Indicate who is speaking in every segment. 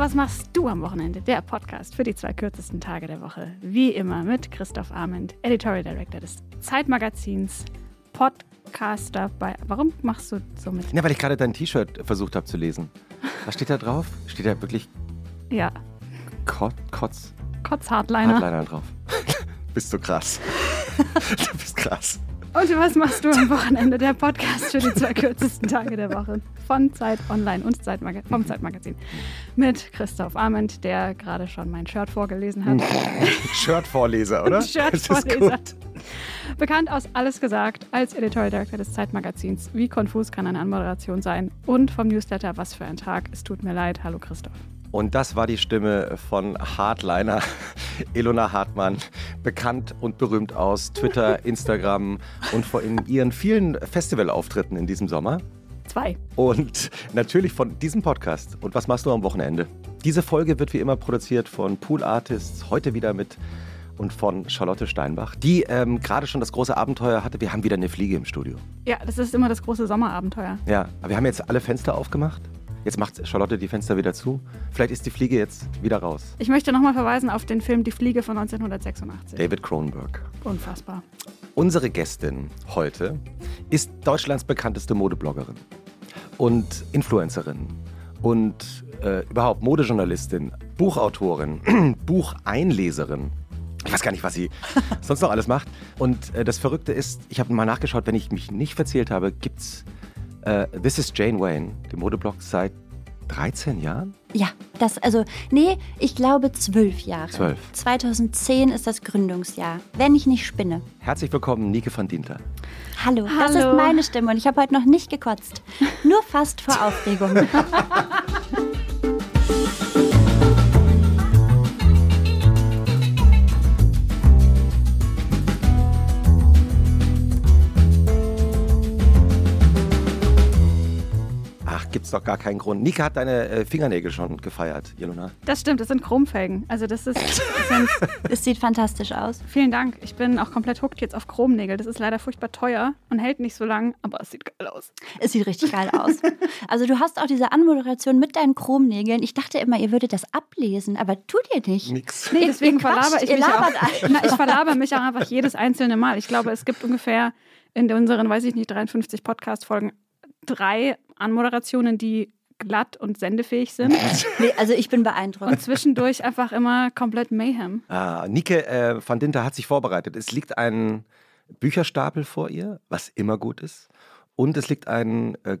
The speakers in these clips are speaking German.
Speaker 1: was machst du am Wochenende? Der Podcast für die zwei kürzesten Tage der Woche. Wie immer mit Christoph Arment, Editorial Director des Zeitmagazins, Podcaster bei. Warum machst du so mit?
Speaker 2: Ja, weil ich gerade dein T-Shirt versucht habe zu lesen. Was steht da drauf? Steht da wirklich
Speaker 1: Ja,
Speaker 2: Kot, Kotz,
Speaker 1: Kotz-Hardliner.
Speaker 2: Hardliner drauf? bist du krass. du bist krass.
Speaker 1: Und was machst du am Wochenende? Der Podcast für die zwei kürzesten Tage der Woche von Zeit Online und Zeitmaga vom Zeitmagazin. Mit Christoph Arment, der gerade schon mein Shirt vorgelesen hat.
Speaker 2: Shirt-Vorleser, oder?
Speaker 1: Shirt-Vorleser. Bekannt aus Alles gesagt als Editorial Director des Zeitmagazins. Wie konfus kann eine Anmoderation sein? Und vom Newsletter Was für ein Tag. Es tut mir leid. Hallo Christoph.
Speaker 2: Und das war die Stimme von Hardliner Elona Hartmann, bekannt und berühmt aus Twitter, Instagram und vor in ihren vielen Festivalauftritten in diesem Sommer.
Speaker 1: Zwei.
Speaker 2: Und natürlich von diesem Podcast. Und was machst du am Wochenende? Diese Folge wird wie immer produziert von Pool Artists, heute wieder mit und von Charlotte Steinbach, die ähm, gerade schon das große Abenteuer hatte. Wir haben wieder eine Fliege im Studio.
Speaker 1: Ja, das ist immer das große Sommerabenteuer.
Speaker 2: Ja, aber wir haben jetzt alle Fenster aufgemacht. Jetzt macht Charlotte die Fenster wieder zu. Vielleicht ist die Fliege jetzt wieder raus.
Speaker 1: Ich möchte nochmal verweisen auf den Film Die Fliege von 1986.
Speaker 2: David Cronenberg.
Speaker 1: Unfassbar.
Speaker 2: Unsere Gästin heute ist Deutschlands bekannteste Modebloggerin und Influencerin und äh, überhaupt Modejournalistin, Buchautorin, Bucheinleserin. Ich weiß gar nicht, was sie sonst noch alles macht. Und äh, das Verrückte ist, ich habe mal nachgeschaut, wenn ich mich nicht verzählt habe, gibt's äh, This is Jane Wayne, den Modeblog seit 13 Jahren?
Speaker 3: Ja, das, also, nee, ich glaube zwölf Jahre.
Speaker 2: Zwölf.
Speaker 3: 2010 ist das Gründungsjahr, wenn ich nicht spinne.
Speaker 2: Herzlich willkommen, Nike van Dinter.
Speaker 3: Hallo, das
Speaker 1: Hallo.
Speaker 3: ist meine Stimme und ich habe heute noch nicht gekotzt. Nur fast vor Aufregung.
Speaker 2: Gar keinen Grund. Nike hat deine äh, Fingernägel schon gefeiert, Jelona.
Speaker 1: Das stimmt, das sind Chromfelgen. Also das ist, das sind,
Speaker 3: Es sieht fantastisch aus.
Speaker 1: vielen Dank. Ich bin auch komplett hooked jetzt auf Chromnägel. Das ist leider furchtbar teuer und hält nicht so lang, aber es sieht geil aus.
Speaker 3: Es sieht richtig geil aus. Also du hast auch diese Anmoderation mit deinen Chromnägeln. Ich dachte immer, ihr würdet das ablesen, aber tut ihr nicht.
Speaker 2: Nix.
Speaker 1: Nee, deswegen
Speaker 3: ihr
Speaker 1: verlaber ich mich auch. Na, ich verlaber mich auch einfach jedes einzelne Mal. Ich glaube, es gibt ungefähr in unseren, weiß ich nicht, 53 Podcast-Folgen drei Anmoderationen, die glatt und sendefähig sind.
Speaker 3: Nee, also ich bin beeindruckt.
Speaker 1: Und zwischendurch einfach immer komplett Mayhem.
Speaker 2: Ah, Nike äh, van Dinter hat sich vorbereitet. Es liegt ein Bücherstapel vor ihr, was immer gut ist. Und es liegt ein äh,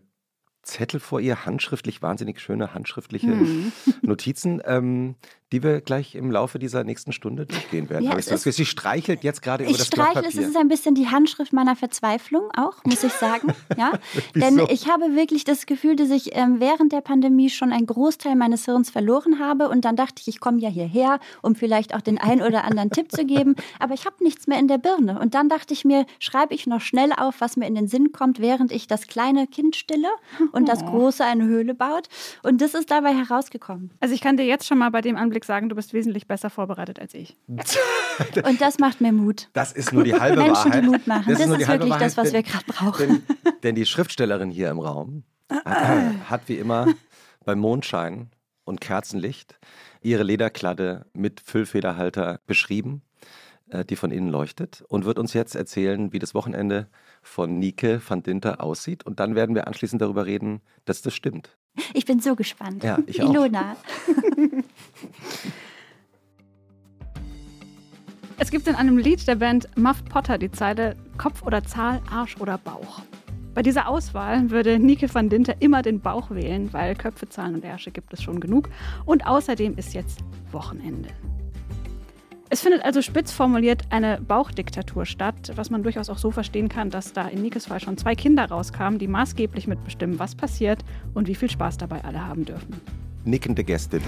Speaker 2: Zettel vor ihr, handschriftlich, wahnsinnig schöne handschriftliche
Speaker 1: Hm.
Speaker 2: Notizen, ähm, die wir gleich im Laufe dieser nächsten Stunde durchgehen werden.
Speaker 3: Ja,
Speaker 2: ich
Speaker 3: es ist-
Speaker 2: sie streichelt jetzt gerade über
Speaker 3: Ich
Speaker 2: das
Speaker 3: streichle
Speaker 2: Blatt
Speaker 3: es, es
Speaker 2: Papier.
Speaker 3: ist ein bisschen die Handschrift meiner Verzweiflung auch, muss ich sagen. Ja? Denn ich habe wirklich das Gefühl, dass ich ähm, während der Pandemie schon einen Großteil meines Hirns verloren habe. Und dann dachte ich, ich komme ja hierher, um vielleicht auch den ein oder anderen Tipp zu geben. Aber ich habe nichts mehr in der Birne. Und dann dachte ich mir, schreibe ich noch schnell auf, was mir in den Sinn kommt, während ich das kleine Kind stille und das große eine Höhle baut. Und das ist dabei herausgekommen.
Speaker 1: Also ich kann dir jetzt schon mal bei dem Anblick sagen, du bist wesentlich besser vorbereitet als ich.
Speaker 3: Und das macht mir Mut.
Speaker 2: Das ist nur die halbe
Speaker 3: Menschen,
Speaker 2: Wahrheit.
Speaker 3: die Mut machen. Das
Speaker 2: nur
Speaker 3: ist
Speaker 2: halbe
Speaker 3: wirklich das, was
Speaker 2: denn-
Speaker 3: wir gerade brauchen.
Speaker 2: Denn, denn die Schriftstellerin hier im Raum hat wie immer beim Mondschein und Kerzenlicht ihre Lederkladde mit Füllfederhalter beschrieben, die von innen leuchtet und wird uns jetzt erzählen, wie das Wochenende von Nike van Dinter aussieht. Und dann werden wir anschließend darüber reden, dass das stimmt.
Speaker 3: Ich bin so gespannt.
Speaker 2: Ja, ich auch.
Speaker 3: Ilona.
Speaker 1: Es gibt in einem Lied der Band Muff Potter die Zeile Kopf oder Zahl, Arsch oder Bauch. Bei dieser Auswahl würde Nike van Dinter immer den Bauch wählen, weil Köpfe, Zahlen und Ärsche gibt es schon genug. Und außerdem ist jetzt Wochenende. Es findet also spitz formuliert eine Bauchdiktatur statt, was man durchaus auch so verstehen kann, dass da in Nikes Fall schon zwei Kinder rauskamen, die maßgeblich mitbestimmen, was passiert und wie viel Spaß dabei alle haben dürfen.
Speaker 2: Nickende Gästin.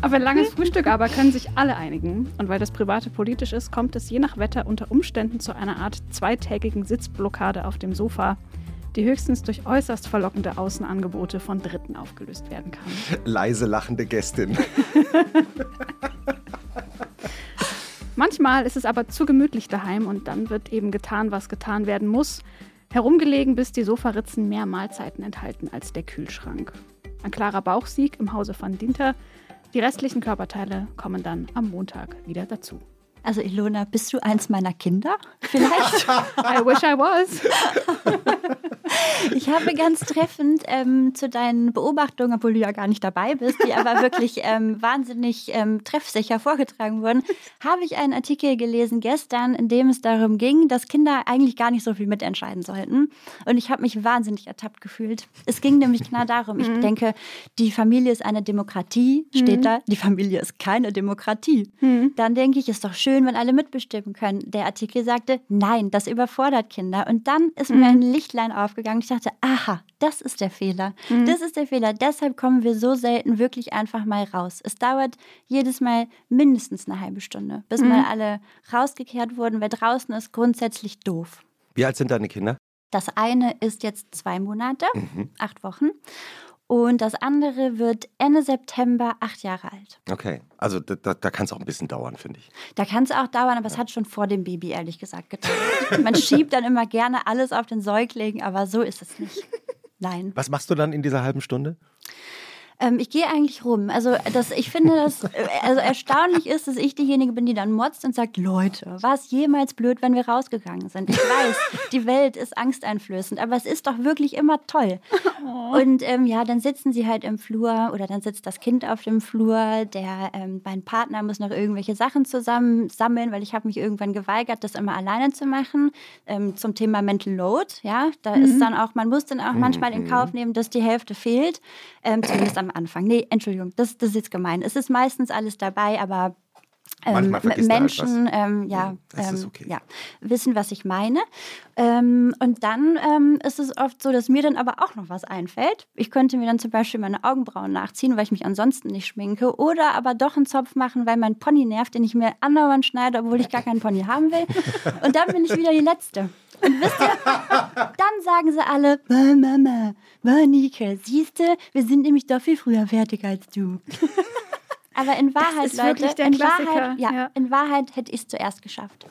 Speaker 1: Auf ein langes Frühstück aber können sich alle einigen. Und weil das Private politisch ist, kommt es je nach Wetter unter Umständen zu einer Art zweitägigen Sitzblockade auf dem Sofa, die höchstens durch äußerst verlockende Außenangebote von Dritten aufgelöst werden kann.
Speaker 2: Leise lachende Gästin.
Speaker 1: Manchmal ist es aber zu gemütlich daheim und dann wird eben getan, was getan werden muss. Herumgelegen, bis die Sofaritzen mehr Mahlzeiten enthalten als der Kühlschrank. Ein klarer Bauchsieg im Hause von Dinter. Die restlichen Körperteile kommen dann am Montag wieder dazu.
Speaker 3: Also Ilona, bist du eins meiner Kinder? Vielleicht?
Speaker 1: I wish I was.
Speaker 3: Ich habe ganz treffend ähm, zu deinen Beobachtungen, obwohl du ja gar nicht dabei bist, die aber wirklich ähm, wahnsinnig ähm, treffsicher vorgetragen wurden, habe ich einen Artikel gelesen gestern, in dem es darum ging, dass Kinder eigentlich gar nicht so viel mitentscheiden sollten. Und ich habe mich wahnsinnig ertappt gefühlt. Es ging nämlich genau darum, ich mhm. denke, die Familie ist eine Demokratie, steht mhm. da, die Familie ist keine Demokratie. Mhm. Dann denke ich, ist doch schön, wenn alle mitbestimmen können. Der Artikel sagte, nein, das überfordert Kinder. Und dann ist mir mhm. ein Lichtlein aufgegangen. Ich dachte, aha, das ist der Fehler. Mhm. Das ist der Fehler. Deshalb kommen wir so selten wirklich einfach mal raus. Es dauert jedes Mal mindestens eine halbe Stunde, bis mhm. mal alle rausgekehrt wurden, weil draußen ist grundsätzlich doof.
Speaker 2: Wie alt sind deine Kinder?
Speaker 3: Das eine ist jetzt zwei Monate, mhm. acht Wochen. Und das andere wird Ende September acht Jahre alt.
Speaker 2: Okay, also da, da, da kann es auch ein bisschen dauern, finde ich.
Speaker 3: Da kann es auch dauern, aber ja. es hat schon vor dem Baby, ehrlich gesagt, gedauert. Man schiebt dann immer gerne alles auf den Säugling, aber so ist es nicht. Nein.
Speaker 2: Was machst du dann in dieser halben Stunde?
Speaker 3: Ähm, ich gehe eigentlich rum. Also das, ich finde das, äh, also erstaunlich ist, dass ich diejenige bin, die dann motzt und sagt, Leute, war es jemals blöd, wenn wir rausgegangen sind? Ich weiß, die Welt ist angsteinflößend, aber es ist doch wirklich immer toll. Oh. Und ähm, ja, dann sitzen sie halt im Flur oder dann sitzt das Kind auf dem Flur. Der ähm, mein Partner muss noch irgendwelche Sachen zusammen sammeln, weil ich habe mich irgendwann geweigert, das immer alleine zu machen. Ähm, zum Thema Mental Load, ja, da mhm. ist dann auch, man muss dann auch manchmal in Kauf nehmen, dass die Hälfte fehlt, ähm, zumindest am Anfang. Nee, Entschuldigung, das, das ist jetzt gemein. Es ist meistens alles dabei, aber ähm, Menschen ähm, ja, ähm, okay. ja, wissen, was ich meine. Ähm, und dann ähm, ist es oft so, dass mir dann aber auch noch was einfällt. Ich könnte mir dann zum Beispiel meine Augenbrauen nachziehen, weil ich mich ansonsten nicht schminke. Oder aber doch einen Zopf machen, weil mein Pony nervt, den ich mir andauernd schneide, obwohl ich gar keinen Pony haben will. Und dann bin ich wieder die Letzte. Und wisst ihr, dann sagen sie alle, Mama, Monika, siehst du, wir sind nämlich doch viel früher fertig als du. Aber in Wahrheit, Leute, in Wahrheit, ja, ja, in Wahrheit hätte ich es zuerst geschafft.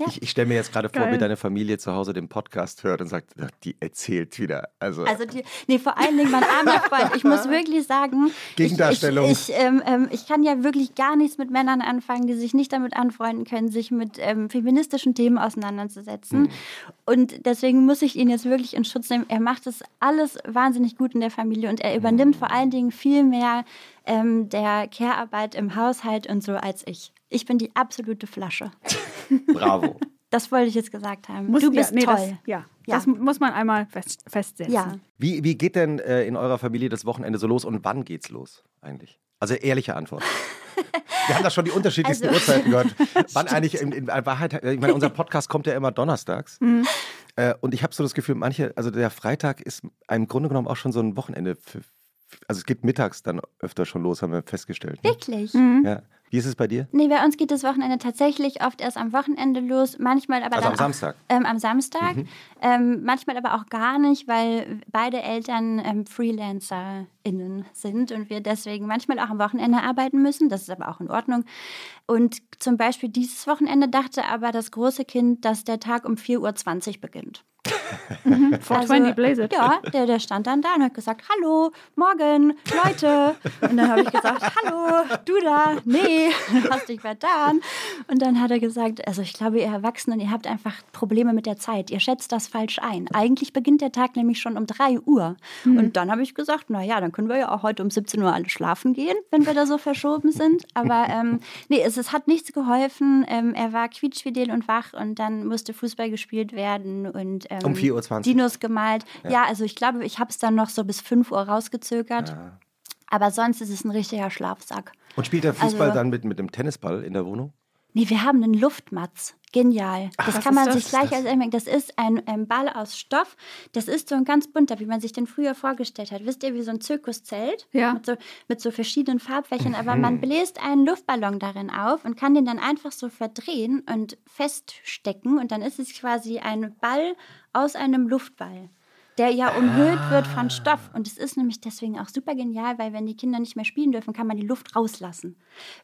Speaker 2: Ja. Ich, ich stelle mir jetzt gerade vor, wie deine Familie zu Hause den Podcast hört und sagt, die erzählt wieder. Also,
Speaker 3: also die, nee, vor allen Dingen mein armer Freund. Ich muss wirklich sagen,
Speaker 2: Gegendarstellung.
Speaker 3: Ich, ich, ähm, ähm, ich, kann ja wirklich gar nichts mit Männern anfangen, die sich nicht damit anfreunden können, sich mit ähm, feministischen Themen auseinanderzusetzen. Mhm. Und deswegen muss ich ihn jetzt wirklich in Schutz nehmen. Er macht das alles wahnsinnig gut in der Familie und er übernimmt mhm. vor allen Dingen viel mehr ähm, der Care-Arbeit im Haushalt und so als ich. Ich bin die absolute Flasche.
Speaker 2: Bravo.
Speaker 3: Das wollte ich jetzt gesagt haben.
Speaker 1: Muss, du bist ja, nee, toll. Das, ja. ja. das muss man einmal fest, festsetzen. Ja.
Speaker 2: Wie, wie geht denn äh, in eurer Familie das Wochenende so los und wann geht's los eigentlich? Also ehrliche Antwort. Wir haben da schon die unterschiedlichsten also, Uhrzeiten gehört. Wann eigentlich in, in, Wahrheit, ich meine, unser Podcast kommt ja immer donnerstags. Mhm. Äh, und ich habe so das Gefühl, manche, also der Freitag ist im Grunde genommen auch schon so ein Wochenende für, also es geht mittags dann öfter schon los, haben wir festgestellt.
Speaker 3: Ne? Wirklich? Mhm.
Speaker 2: Ja. Wie ist es bei dir?
Speaker 3: Nee, bei uns geht das Wochenende tatsächlich oft erst am Wochenende los, manchmal aber
Speaker 2: also am Samstag.
Speaker 3: Auch, ähm, am Samstag, mhm. ähm, manchmal aber auch gar nicht, weil beide Eltern ähm, FreelancerInnen sind und wir deswegen manchmal auch am Wochenende arbeiten müssen. Das ist aber auch in Ordnung. Und zum Beispiel dieses Wochenende dachte aber das große Kind, dass der Tag um 4.20 Uhr beginnt.
Speaker 1: Mhm. 420 also,
Speaker 3: Ja, der, der stand dann da und hat gesagt, hallo, morgen, Leute. Und dann habe ich gesagt, hallo, du da, nee, hast dich vertan. Und dann hat er gesagt, also ich glaube, ihr Erwachsenen, ihr habt einfach Probleme mit der Zeit. Ihr schätzt das falsch ein. Eigentlich beginnt der Tag nämlich schon um 3 Uhr. Mhm. Und dann habe ich gesagt, naja, dann können wir ja auch heute um 17 Uhr alle schlafen gehen, wenn wir da so verschoben sind. Aber ähm, nee, es, es hat nichts geholfen. Ähm, er war quietschfidel und wach und dann musste Fußball gespielt werden und ähm,
Speaker 2: um 4.20 Uhr.
Speaker 3: Dinos gemalt. Ja, ja also ich glaube, ich habe es dann noch so bis 5 Uhr rausgezögert. Ja. Aber sonst ist es ein richtiger Schlafsack.
Speaker 2: Und spielt der Fußball also, dann mit, mit dem Tennisball in der Wohnung?
Speaker 3: Nee, wir haben einen Luftmatz. Genial. Ach, das kann man das? sich gleich als merken. Das ist ein, ein, Ball aus Stoff. Das ist so ein ganz bunter, wie man sich den früher vorgestellt hat. Wisst ihr, wie so ein Zirkuszelt
Speaker 1: ja.
Speaker 3: mit, so, mit so verschiedenen Farbflächen. Aber man mhm. bläst einen Luftballon darin auf und kann den dann einfach so verdrehen und feststecken. Und dann ist es quasi ein Ball aus einem Luftball der ja umhüllt wird von Stoff. Und es ist nämlich deswegen auch super genial, weil wenn die Kinder nicht mehr spielen dürfen, kann man die Luft rauslassen.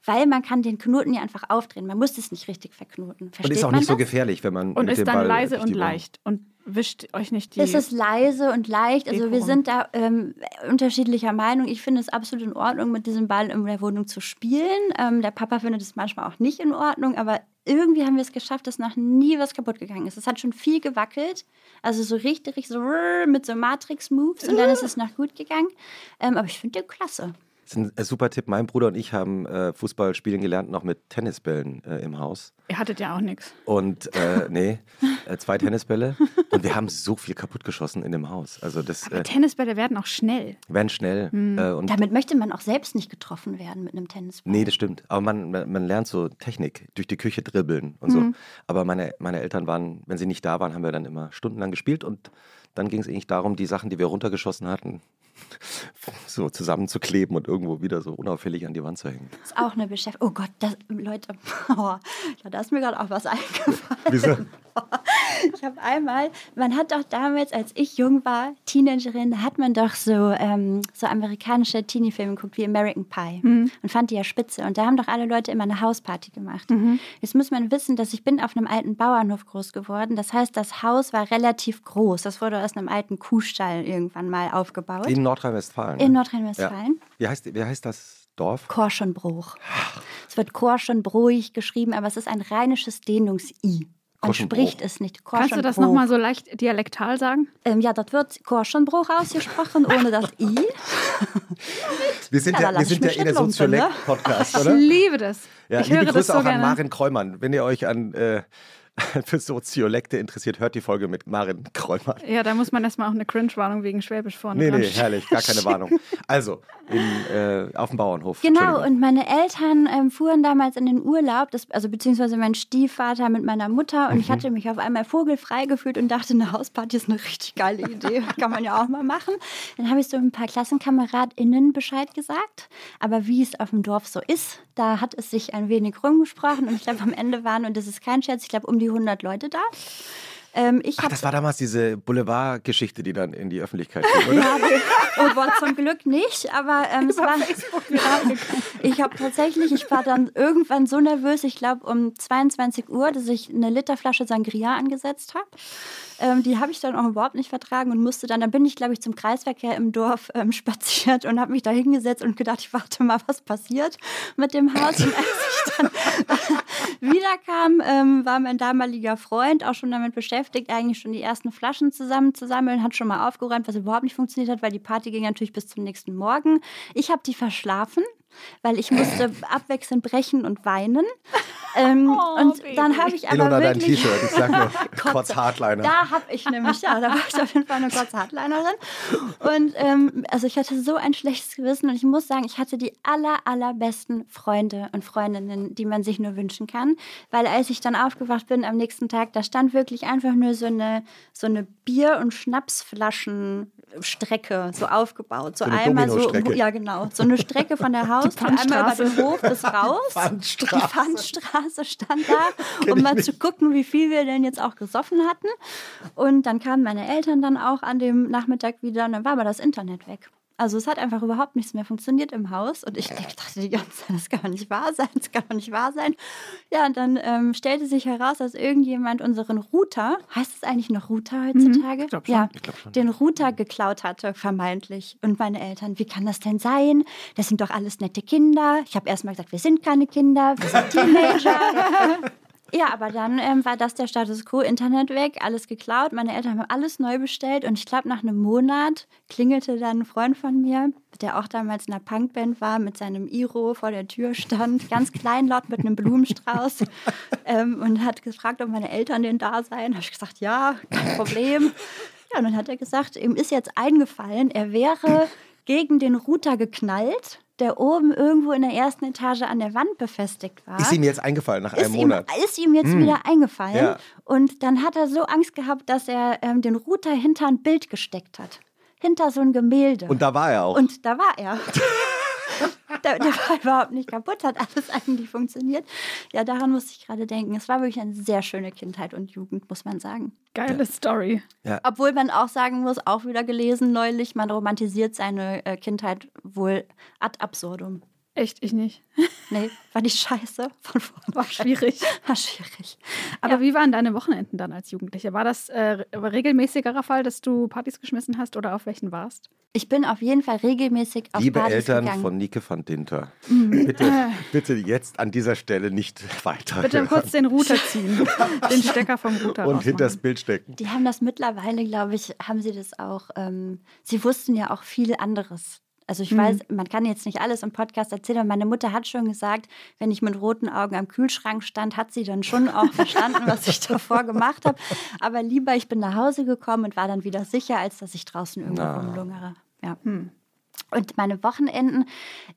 Speaker 3: Weil man kann den Knoten ja einfach aufdrehen. Man muss es nicht richtig verknoten. Versteht
Speaker 2: und ist auch nicht so
Speaker 3: das?
Speaker 2: gefährlich, wenn man
Speaker 1: Und
Speaker 2: mit
Speaker 1: ist
Speaker 2: dem
Speaker 1: dann
Speaker 2: Ball
Speaker 1: leise und leicht und wischt euch nicht die.
Speaker 3: Es ist leise und leicht. Also wir sind da ähm, unterschiedlicher Meinung. Ich finde es absolut in Ordnung, mit diesem Ball in der Wohnung zu spielen. Ähm, der Papa findet es manchmal auch nicht in Ordnung, aber irgendwie haben wir es geschafft, dass noch nie was kaputt gegangen ist. Es hat schon viel gewackelt, also so richtig, richtig so mit so Matrix-Moves und dann ist es noch gut gegangen. Ähm, aber ich finde den klasse.
Speaker 2: Das ist ein äh, super Tipp. Mein Bruder und ich haben äh, Fußball spielen gelernt, noch mit Tennisbällen äh, im Haus.
Speaker 1: Ihr hattet ja auch nichts.
Speaker 2: Und äh, nee, äh, zwei Tennisbälle. Und wir haben so viel kaputtgeschossen in dem Haus. Also das äh,
Speaker 1: Tennisbälle werden auch schnell.
Speaker 2: werden schnell.
Speaker 1: Hm.
Speaker 2: Äh, und
Speaker 3: Damit möchte man auch selbst nicht getroffen werden mit einem Tennisball.
Speaker 2: Nee, das stimmt. Aber man, man, man lernt so Technik, durch die Küche dribbeln und so.
Speaker 1: Mhm.
Speaker 2: Aber meine, meine Eltern waren, wenn sie nicht da waren, haben wir dann immer stundenlang gespielt und dann ging es eigentlich darum, die Sachen, die wir runtergeschossen hatten, so zusammenzukleben und irgendwo wieder so unauffällig an die Wand zu hängen.
Speaker 3: Das ist auch eine Beschäftigung. Oh Gott, das, Leute, oh, da ist mir gerade auch was eingefallen.
Speaker 2: Wieso?
Speaker 3: Ich habe einmal, man hat doch damals, als ich jung war, Teenagerin, da hat man doch so, ähm, so amerikanische Teenie-Filme geguckt wie American Pie und fand die ja spitze. Und da haben doch alle Leute immer eine Hausparty gemacht. Jetzt muss man wissen, dass ich bin auf einem alten Bauernhof groß geworden. Das heißt, das Haus war relativ groß. Das wurde aus einem alten Kuhstall irgendwann mal aufgebaut.
Speaker 2: In Nordrhein-Westfalen.
Speaker 3: In
Speaker 2: ne?
Speaker 3: Nordrhein-Westfalen.
Speaker 2: Ja. Wie, heißt, wie heißt das Dorf?
Speaker 3: Korschenbruch. Es wird Korschenbruch geschrieben, aber es ist ein rheinisches Dehnungs-I. Man spricht es nicht.
Speaker 1: Kannst du das nochmal so leicht dialektal sagen?
Speaker 3: Ähm, ja, das wird Korschenbruch ausgesprochen, ohne das I.
Speaker 2: Wir sind
Speaker 3: Ja,
Speaker 2: ja, wir sind ja eh der
Speaker 3: lumpen, ne?
Speaker 2: Soziolekt-Podcast,
Speaker 1: Ich
Speaker 2: oder?
Speaker 1: liebe das.
Speaker 2: Ja,
Speaker 1: ich
Speaker 2: liebe
Speaker 1: höre das
Speaker 2: Grüße
Speaker 1: so
Speaker 2: auch
Speaker 1: gerne.
Speaker 2: an Marin Kräumann. Wenn ihr euch an äh, für Soziolekte interessiert, hört die Folge mit Marin Kräumann.
Speaker 1: Ja, da muss man erstmal auch eine Cringe-Warnung wegen Schwäbisch vorne
Speaker 2: Nee, nee, herrlich, gar keine Warnung. Also, in, äh, auf dem Bauernhof.
Speaker 3: Genau, und meine Eltern ähm, fuhren damals in den Urlaub, das, also beziehungsweise mein Stiefvater mit meiner Mutter. Und ich hatte mich auf einmal vogelfrei gefühlt und dachte, eine Hausparty ist eine richtig geile Idee. Kann man ja auch mal machen. Dann habe ich so ein paar KlassenkameradInnen Bescheid gesagt. Aber wie es auf dem Dorf so ist, da hat es sich ein wenig rumgesprochen. Und ich glaube, am Ende waren, und das ist kein Scherz, ich glaube, um die 100 Leute da. Ähm, ich
Speaker 2: Ach, das war damals diese Boulevard-Geschichte, die dann in die Öffentlichkeit ging, oder?
Speaker 3: Ja, oh Gott, zum Glück nicht, aber ähm, es war. Ich habe tatsächlich, ich war dann irgendwann so nervös, ich glaube um 22 Uhr, dass ich eine Literflasche Sangria angesetzt habe. Ähm, die habe ich dann auch überhaupt nicht vertragen und musste dann, dann bin ich, glaube ich, zum Kreisverkehr im Dorf ähm, spaziert und habe mich da hingesetzt und gedacht, ich warte mal, was passiert mit dem Haus. Und als ich dann wiederkam, ähm, war mein damaliger Freund auch schon damit beschäftigt, eigentlich schon die ersten Flaschen zusammenzusammeln, hat schon mal aufgeräumt, was überhaupt nicht funktioniert hat, weil die Party ging natürlich bis zum nächsten Morgen. Ich habe die verschlafen, weil ich musste abwechselnd brechen und weinen. Ähm,
Speaker 1: Oh,
Speaker 3: und
Speaker 1: Baby.
Speaker 3: dann habe ich aber
Speaker 2: Ilona, dein
Speaker 3: wirklich...
Speaker 2: T-Shirt, ich sag nur, Kotz Hardliner.
Speaker 3: Da habe ich nämlich, ja, da war ich auf jeden Fall eine kurze Hardlinerin. Und ähm, also ich hatte so ein schlechtes Gewissen und ich muss sagen, ich hatte die aller, allerbesten Freunde und Freundinnen, die man sich nur wünschen kann. Weil als ich dann aufgewacht bin am nächsten Tag, da stand wirklich einfach nur so eine, so eine Bier- und Schnapsflaschenstrecke so aufgebaut. So,
Speaker 2: So eine
Speaker 3: einmal so, ja genau, so eine Strecke von der Haustür einmal über den Hof bis raus.
Speaker 2: Pfandstraße.
Speaker 3: Die Pfandstraße stand da,
Speaker 2: Kenn
Speaker 3: um mal
Speaker 2: nicht.
Speaker 3: zu gucken, wie viel wir denn jetzt auch gesoffen hatten. Und dann kamen meine Eltern dann auch an dem Nachmittag wieder und dann war aber das Internet weg. Also es hat einfach überhaupt nichts mehr funktioniert im Haus und ich dachte die ganze Zeit, das kann doch nicht wahr sein, das kann doch nicht wahr sein. Ja, und dann ähm, stellte sich heraus, dass irgendjemand unseren Router, heißt es eigentlich noch Router heutzutage?
Speaker 1: ich glaub schon.
Speaker 3: Ja,
Speaker 2: Ich glaub schon.
Speaker 3: den Router geklaut hatte, vermeintlich. Und meine Eltern, wie kann das denn sein? Das sind doch alles nette Kinder. Ich habe erst mal gesagt, wir sind keine Kinder, wir sind Teenager. Ja, aber dann ähm, war das der Status quo, Internet weg, alles geklaut. Meine Eltern haben alles neu bestellt und ich glaube, nach einem Monat klingelte dann ein Freund von mir, der auch damals in einer Punkband war, mit seinem Iro vor der Tür stand, ganz kleinlaut mit einem Blumenstrauß ähm, und hat gefragt, ob meine Eltern denn da seien. Habe ich gesagt, ja, kein Problem. Ja, und dann hat er gesagt, ihm ist jetzt eingefallen, er wäre gegen den Router geknallt, der oben irgendwo in der ersten Etage an der Wand befestigt war
Speaker 2: Ist ihm jetzt eingefallen nach einem
Speaker 3: ist ihm,
Speaker 2: Monat?
Speaker 3: ist ihm jetzt wieder eingefallen.
Speaker 2: Ja.
Speaker 3: Und dann hat er so Angst gehabt, dass er ähm, den Router hinter ein Bild gesteckt hat. Hinter so ein Gemälde.
Speaker 2: Und da war er auch.
Speaker 3: Und da war er. der, der war überhaupt nicht kaputt, hat alles eigentlich funktioniert. Ja, daran musste ich gerade denken. Es war wirklich eine sehr schöne Kindheit und Jugend, muss man sagen.
Speaker 1: Geile Story.
Speaker 2: Ja.
Speaker 3: Obwohl man auch sagen muss, auch wieder gelesen neulich, man romantisiert seine äh, Kindheit wohl ad absurdum.
Speaker 1: Echt, ich nicht.
Speaker 3: Nee, war die scheiße von vornherein.
Speaker 1: War schwierig.
Speaker 3: War schwierig.
Speaker 1: Aber
Speaker 3: Ja.
Speaker 1: wie waren deine Wochenenden dann als Jugendliche? War das äh, regelmäßigerer Fall, dass du Partys geschmissen hast oder auf welchen warst?
Speaker 3: Ich bin auf jeden Fall regelmäßig auf
Speaker 2: Liebe
Speaker 3: Partys
Speaker 2: Eltern
Speaker 3: gegangen.
Speaker 2: von Nike van Dinter, bitte, bitte jetzt an dieser Stelle nicht weiter
Speaker 1: Bitte kurz den Router ziehen. den Stecker vom Router
Speaker 2: und
Speaker 1: rausmachen.
Speaker 2: hinters Bild stecken.
Speaker 3: Die haben das mittlerweile, glaube ich, haben sie das auch. Ähm, sie wussten ja auch viel anderes. Also ich weiß, man kann jetzt nicht alles im Podcast erzählen, aber meine Mutter hat schon gesagt, wenn ich mit roten Augen am Kühlschrank stand, hat sie dann schon auch verstanden, was ich davor gemacht habe. Aber lieber, ich bin nach Hause gekommen und war dann wieder sicher, als dass ich draußen irgendwo
Speaker 2: Na.
Speaker 3: rumlungere. Ja. Und meine Wochenenden,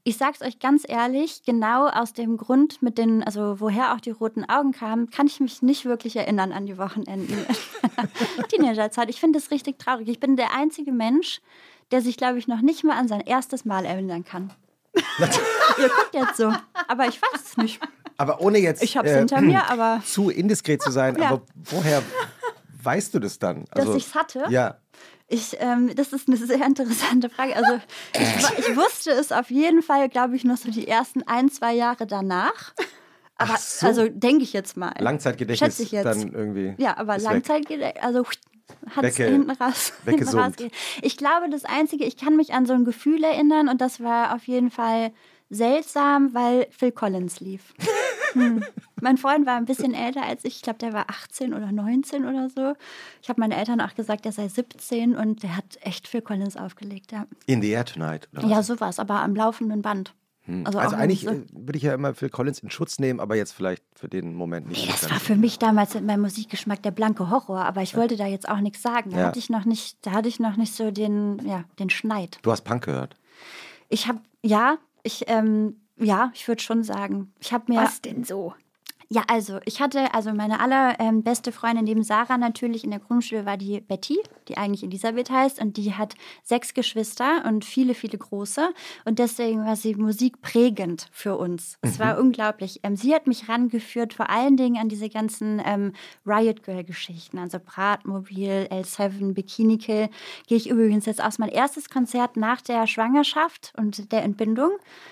Speaker 3: ich sag's euch ganz ehrlich, genau aus dem Grund, mit den, also woher auch die roten Augen kamen, kann ich mich nicht wirklich erinnern an die Wochenenden in Teenagerzeit. Ich finde das richtig traurig. Ich bin der einzige Mensch, der sich, glaube ich, noch nicht mal an sein erstes Mal erinnern kann. Ihr guckt jetzt so, aber ich weiß es nicht.
Speaker 2: Aber ohne jetzt
Speaker 3: Ich hab's hinter mir, aber
Speaker 2: zu indiskret zu sein,
Speaker 3: Ja.
Speaker 2: aber woher weißt du das dann? Also,
Speaker 3: dass ich's hatte.
Speaker 2: Ja,
Speaker 3: Ich, ähm, das ist eine sehr interessante Frage. Also ich, ich wusste es auf jeden Fall, glaube ich, noch so die ersten ein, zwei Jahre danach. Aber
Speaker 2: so.
Speaker 3: also denke ich jetzt mal.
Speaker 2: Langzeitgedächtnis
Speaker 3: Schätze ich jetzt.
Speaker 2: dann irgendwie.
Speaker 3: Ja, aber. Langzeitgedächtnis, also hat es hinten raus. hinten Ich glaube, das Einzige, ich kann mich an so ein Gefühl erinnern und das war auf jeden Fall seltsam, weil Phil Collins lief. Hm. Mein Freund war ein bisschen älter als ich. Ich glaube, der war 18 oder 19 oder so. Ich habe meinen Eltern auch gesagt, er sei 17 und der hat echt Phil Collins aufgelegt. Ja,
Speaker 2: In the Air Tonight. Oder was?
Speaker 3: ja sowas, aber am laufenden Band.
Speaker 2: Also,
Speaker 3: auch
Speaker 2: eigentlich
Speaker 3: so-
Speaker 2: äh, würde ich ja immer Phil Collins in Schutz nehmen, aber jetzt vielleicht für den Moment nicht.
Speaker 3: Nee, das war für mich damals mit meinem Musikgeschmack der blanke Horror, aber ich wollte da jetzt auch nichts sagen. Da
Speaker 2: Ja.
Speaker 3: hatte ich noch nicht, da hatte ich noch nicht so den, ja, den Schneid.
Speaker 2: Du hast Punk gehört.
Speaker 3: Ich habe, ja, ich, ähm, ja, ich würde schon sagen, ich habe mir,
Speaker 1: Was denn so?
Speaker 3: Ja, also ich hatte, also meine allerbeste ähm, Freundin neben Sarah natürlich in der Grundschule war die Betty, die eigentlich Elisabeth heißt und die hat sechs Geschwister und viele, viele große und deswegen war sie musikprägend für uns. Es war unglaublich. Ähm, sie hat mich rangeführt, vor allen Dingen an diese ganzen ähm, Riot Girl Geschichten, also Bratmobil, L7, Bikini Kill. Gehe ich übrigens jetzt aus mein erstes Konzert nach der Schwangerschaft und der Entbindung.